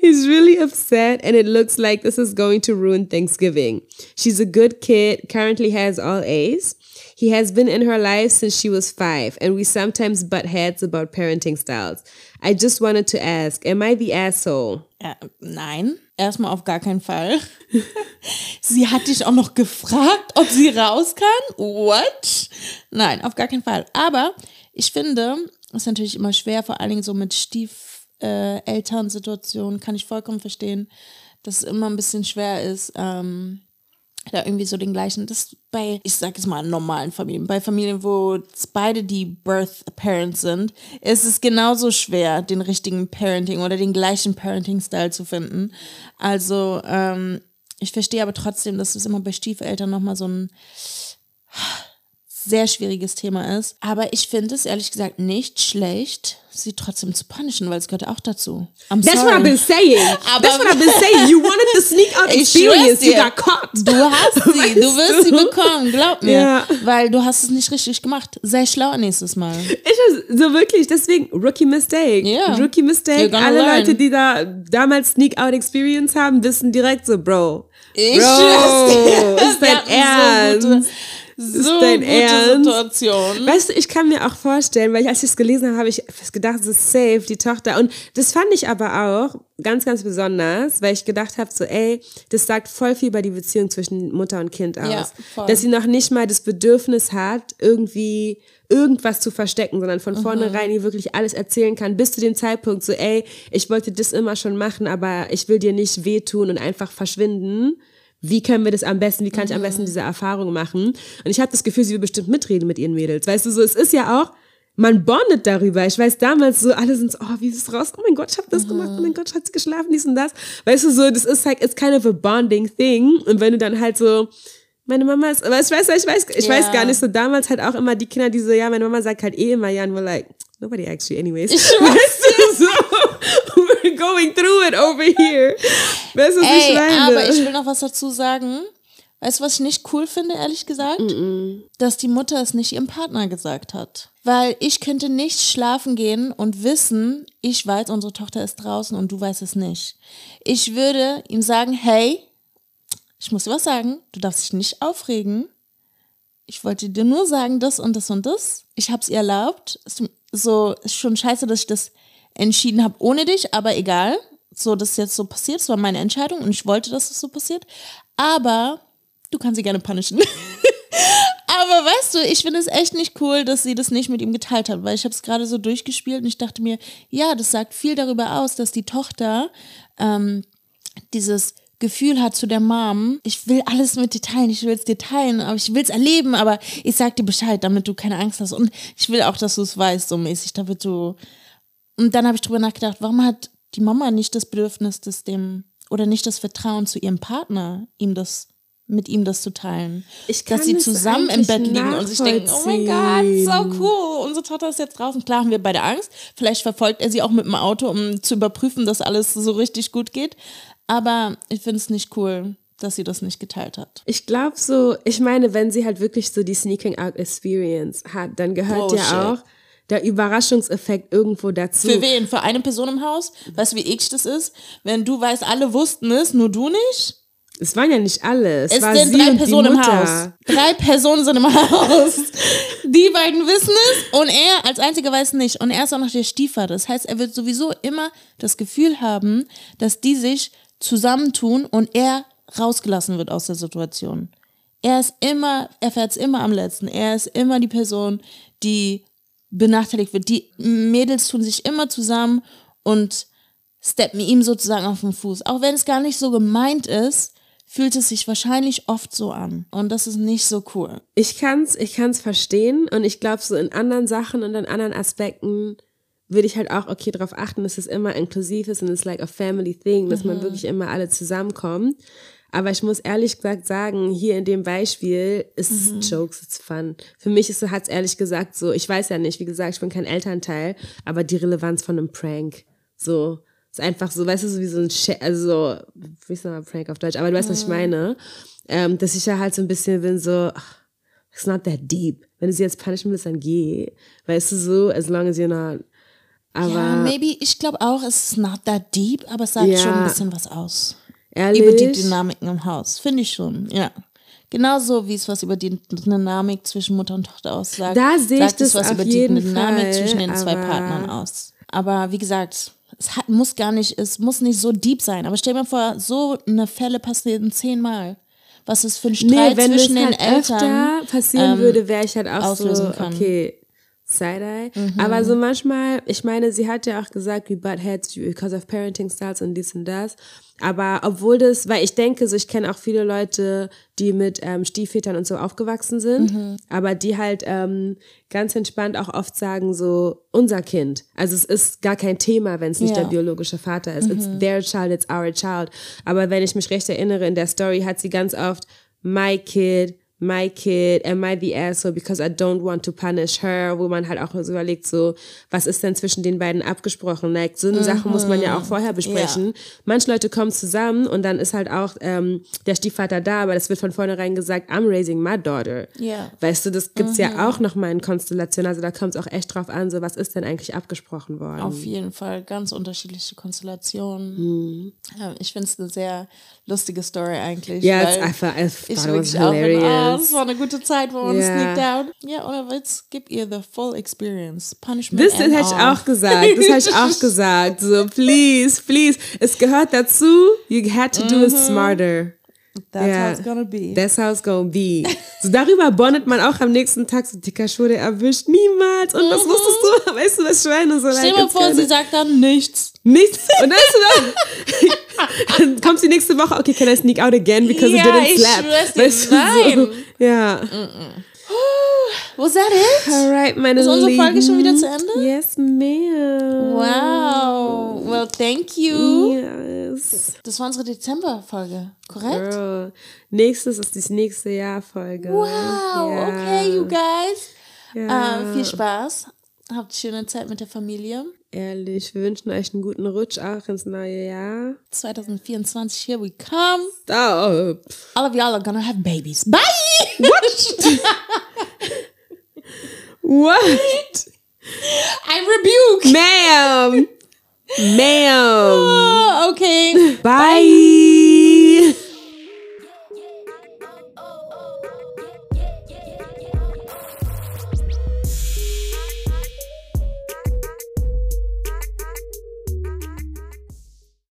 he's really upset and it looks like this is going to ruin Thanksgiving. She's a good kid, currently has all A's. He has been in her life since she was 5 and we sometimes butt heads about parenting styles. I just wanted to ask, am I the asshole? Ja, nein, erstmal auf gar keinen Fall. sie hat dich auch noch gefragt, ob sie raus kann. What? Nein, auf gar keinen Fall. Aber ich finde, ist natürlich immer schwer, vor allen Dingen so mit Stiefelternsituationen, kann ich vollkommen verstehen, dass es immer ein bisschen schwer ist. Ähm, da irgendwie so den gleichen, das bei, ich sag jetzt mal, normalen Familien, bei Familien, wo beide die Birth Parents sind, ist es genauso schwer, den richtigen Parenting oder den gleichen Parenting-Style zu finden. Also, ähm, ich verstehe aber trotzdem, dass es immer bei Stiefeltern nochmal so ein sehr schwieriges Thema ist. Aber ich finde es ehrlich gesagt nicht schlecht, sie trotzdem zu punishen, weil es gehört auch dazu. I'm That's sorry. what I've been saying. Aber- That's what I've been saying. You wanted the sneak out experience. You got caught. Du hast sie, du wirst sie bekommen, glaub mir. Ja. Weil du hast es nicht richtig gemacht. Sei schlau nächstes Mal. Ich so wirklich, deswegen Rookie Mistake. Ja. Rookie Mistake. Alle learn. Leute, die da damals Sneak Out Experience haben, wissen direkt so, Bro. Ich Bro, ist dein so Ernst? gute, so dein Ernst? Situation. Weißt du, ich kann mir auch vorstellen, weil ich, als ich es gelesen habe, habe ich gedacht, es ist safe, die Tochter. Und das fand ich aber auch ganz, ganz besonders, weil ich gedacht habe, so, ey, das sagt voll viel über die Beziehung zwischen Mutter und Kind aus. Ja, voll. Dass sie noch nicht mal das Bedürfnis hat, irgendwie irgendwas zu verstecken, sondern Mhm. von vornherein ihr wirklich alles erzählen kann, bis zu dem Zeitpunkt, so, ey, ich wollte das immer schon machen, aber ich will dir nicht wehtun und einfach verschwinden wie können wir das am besten, wie kann ich am Mhm. besten diese Erfahrung machen? Und ich habe das Gefühl, sie will bestimmt mitreden mit ihren Mädels. Weißt du, so, es ist ja auch, man bondet darüber. Ich weiß damals so, alle sind so, oh, wie ist es raus? Oh mein Gott, ich habe das gemacht. Oh mein Gott, hat sie geschlafen, dies und das. Weißt du, so, das ist halt, it's kind of a bonding thing. Und wenn du dann halt so, meine Mama ist, aber ich weiß, ich weiß, ich Ja. weiß gar nicht, so damals halt auch immer die Kinder, die so, ja, meine Mama sagt halt eh immer ja, we're like, nobody actually anyways. Ich weißt du, so, we're going through it over here. Weißt du, was ich Ey, meine? aber ich will noch was dazu sagen. Weißt du, was ich nicht cool finde, ehrlich gesagt? Dass die Mutter es nicht ihrem Partner gesagt hat. Weil ich könnte nicht schlafen gehen und wissen, ich weiß, unsere Tochter ist draußen und du weißt es nicht. Ich würde ihm sagen, hey, ich muss dir was sagen, du darfst dich nicht aufregen. Ich wollte dir nur sagen, das und das und das. Ich habe es ihr erlaubt. Es tut- So, ist schon scheiße, dass ich das entschieden habe ohne dich, aber egal. So, das jetzt so passiert. Es war meine Entscheidung und ich wollte, dass es so passiert. Aber du kannst sie gerne punishen. Aber weißt du, ich finde es echt nicht cool, dass sie das nicht mit ihm geteilt hat, weil ich habe es gerade so durchgespielt und ich dachte mir, ja, das sagt viel darüber aus, dass die Tochter ähm, dieses Gefühl hat zu der Mom, ich will alles mit dir teilen, ich will es dir teilen, aber ich will es erleben, aber ich sag dir Bescheid, damit du keine Angst hast. Und ich will auch, dass du es weißt, so mäßig, damit du. Und dann habe ich drüber nachgedacht, warum hat die Mama nicht das Bedürfnis, das dem, oder nicht das Vertrauen zu ihrem Partner, ihm das mit ihm das zu teilen. Ich kann dass sie zusammen im Bett liegen und sich denken, oh mein Gott, so cool, unsere Tochter ist jetzt draußen. Klar haben wir beide Angst. Vielleicht verfolgt er sie auch mit dem Auto, um zu überprüfen, dass alles so richtig gut geht. Aber ich finde es nicht cool, dass sie das nicht geteilt hat. Ich glaube so, ich meine, wenn sie halt wirklich so die Sneaking Out Experience hat, dann gehört Bullshit. ja auch der Überraschungseffekt irgendwo dazu. Für wen? Für eine Person im Haus? Weißt du, wie eklig das ist? Wenn du weißt, alle wussten es, nur du nicht? Es waren ja nicht alle. Es, Es war sind drei Personen im. Haus. Drei Personen sind im Haus. Die beiden wissen es und er als einziger weiß nicht. Und er ist auch noch der Stiefvater. Das heißt, er wird sowieso immer das Gefühl haben, dass die sich zusammentun und er rausgelassen wird aus der Situation. Er ist immer, er fährt es immer am letzten. Er ist immer die Person, die benachteiligt wird. Die Mädels tun sich immer zusammen und steppen ihm sozusagen auf den Fuß. Auch wenn es gar nicht so gemeint ist, fühlt es sich wahrscheinlich oft so an. Und das ist nicht so cool. Ich kann's, ich kann's verstehen und ich glaube so in anderen Sachen und in anderen Aspekten würde ich halt auch okay darauf achten, dass es immer inklusiv ist und es like a family thing, dass man wirklich immer alle zusammenkommt. Aber ich muss ehrlich gesagt sagen, hier in dem Beispiel ist es Jokes, it's fun. Für mich ist hat's ehrlich gesagt so, ich weiß ja nicht, wie gesagt, ich bin kein Elternteil, aber die Relevanz von einem Prank, so ist einfach so, weißt du, so wie so ein, Sch also wie ist nochmal Prank auf Deutsch, aber du weißt, was ich meine, ähm, dass ich ja halt so ein bisschen bin so, ach, it's not that deep. Wenn du sie jetzt punishen willst, dann geh. Weißt du so, as long as you're not. Aber ja, maybe, ich glaube auch, es ist not that deep, aber es sagt Ja. schon ein bisschen was aus. ehrlich, Über die Dynamiken im Haus. Finde ich schon, ja. Genauso wie es was über die Dynamik zwischen Mutter und Tochter aussagt. Da sehe ich sagt es das was auf über die Dynamik Fall, zwischen den zwei Partnern aus. Aber wie gesagt, es hat, muss gar nicht, es muss nicht so deep sein. Aber stell dir mal vor, so eine Fälle passieren zehnmal. Was ist für ein nee, Streit es zwischen den halt Eltern passieren ähm, würde, wäre ich halt auch so, auslösen kann. Mhm. Side-Eye. Aber so manchmal, ich meine, sie hat ja auch gesagt, we butt heads because of parenting styles und dies und das. Aber obwohl das, weil ich denke, so ich kenne auch viele Leute, die mit ähm, Stiefvätern und so aufgewachsen sind, Mhm. aber die halt ähm, ganz entspannt auch oft sagen so, unser Kind. Also es ist gar kein Thema, wenn es nicht Ja. der biologische Vater ist. It's their child, it's our child. Aber wenn ich mich recht erinnere, in der Story hat sie ganz oft my kid, my kid, am I the asshole because I don't want to punish her, wo man halt auch so überlegt, so, was ist denn zwischen den beiden abgesprochen? Like, so eine Sache muss man ja auch vorher besprechen. Manche Leute kommen zusammen und dann ist halt auch ähm, der Stiefvater da, aber das wird von vornherein gesagt, I'm raising my daughter. Ja. Weißt du, das gibt's ja auch nochmal in Konstellationen, also da kommt es auch echt drauf an, so, was ist denn eigentlich abgesprochen worden? Auf jeden Fall ganz unterschiedliche Konstellationen. Mhm. Ja, ich finde es eine sehr lustige Story eigentlich. Ja, weil it's, I, I ich thought it was wirklich das war eine gute Zeit, wo uns Ja. sneaked out. Ja, oder jetzt gib ihr the full experience. Punishment Das, das hätte ich auch gesagt. Das hätte ich auch gesagt. So, please, please. Es gehört dazu. You had to do it smarter. That's Ja. how it's gonna be. That's how it's gonna be. So, darüber bondet man auch am nächsten Tag so, dicker Schurde erwischt. Niemals. Und was wusstest du? Weißt du, was ich meine? So, Mhm. Stell dir mal vor, sie sagt dann nichts. Nichts. Und dann, ist du dann, kommt sie nächste Woche, okay, can I sneak out again because Ja, it didn't ich slap? Weißt du, nein. So, ja. Was that it? Alright, meine Ist unsere Lieben. Folge schon wieder zu Ende? Yes, ma'am. Wow. Well, thank you. Yes. Das war unsere Dezember-Folge, korrekt? Girl. Nächstes ist das nächste Jahr Folge. Wow, Ja. okay, you guys. Ja. Äh, viel Spaß. Habt schöne Zeit mit der Familie. Ehrlich, wir wünschen euch einen guten Rutsch auch ins neue Jahr. 2024, here we come. Stop. All of y'all are gonna have babies. Bye! What? I rebuke. Ma'am. Ma'am. Oh, okay. Bye.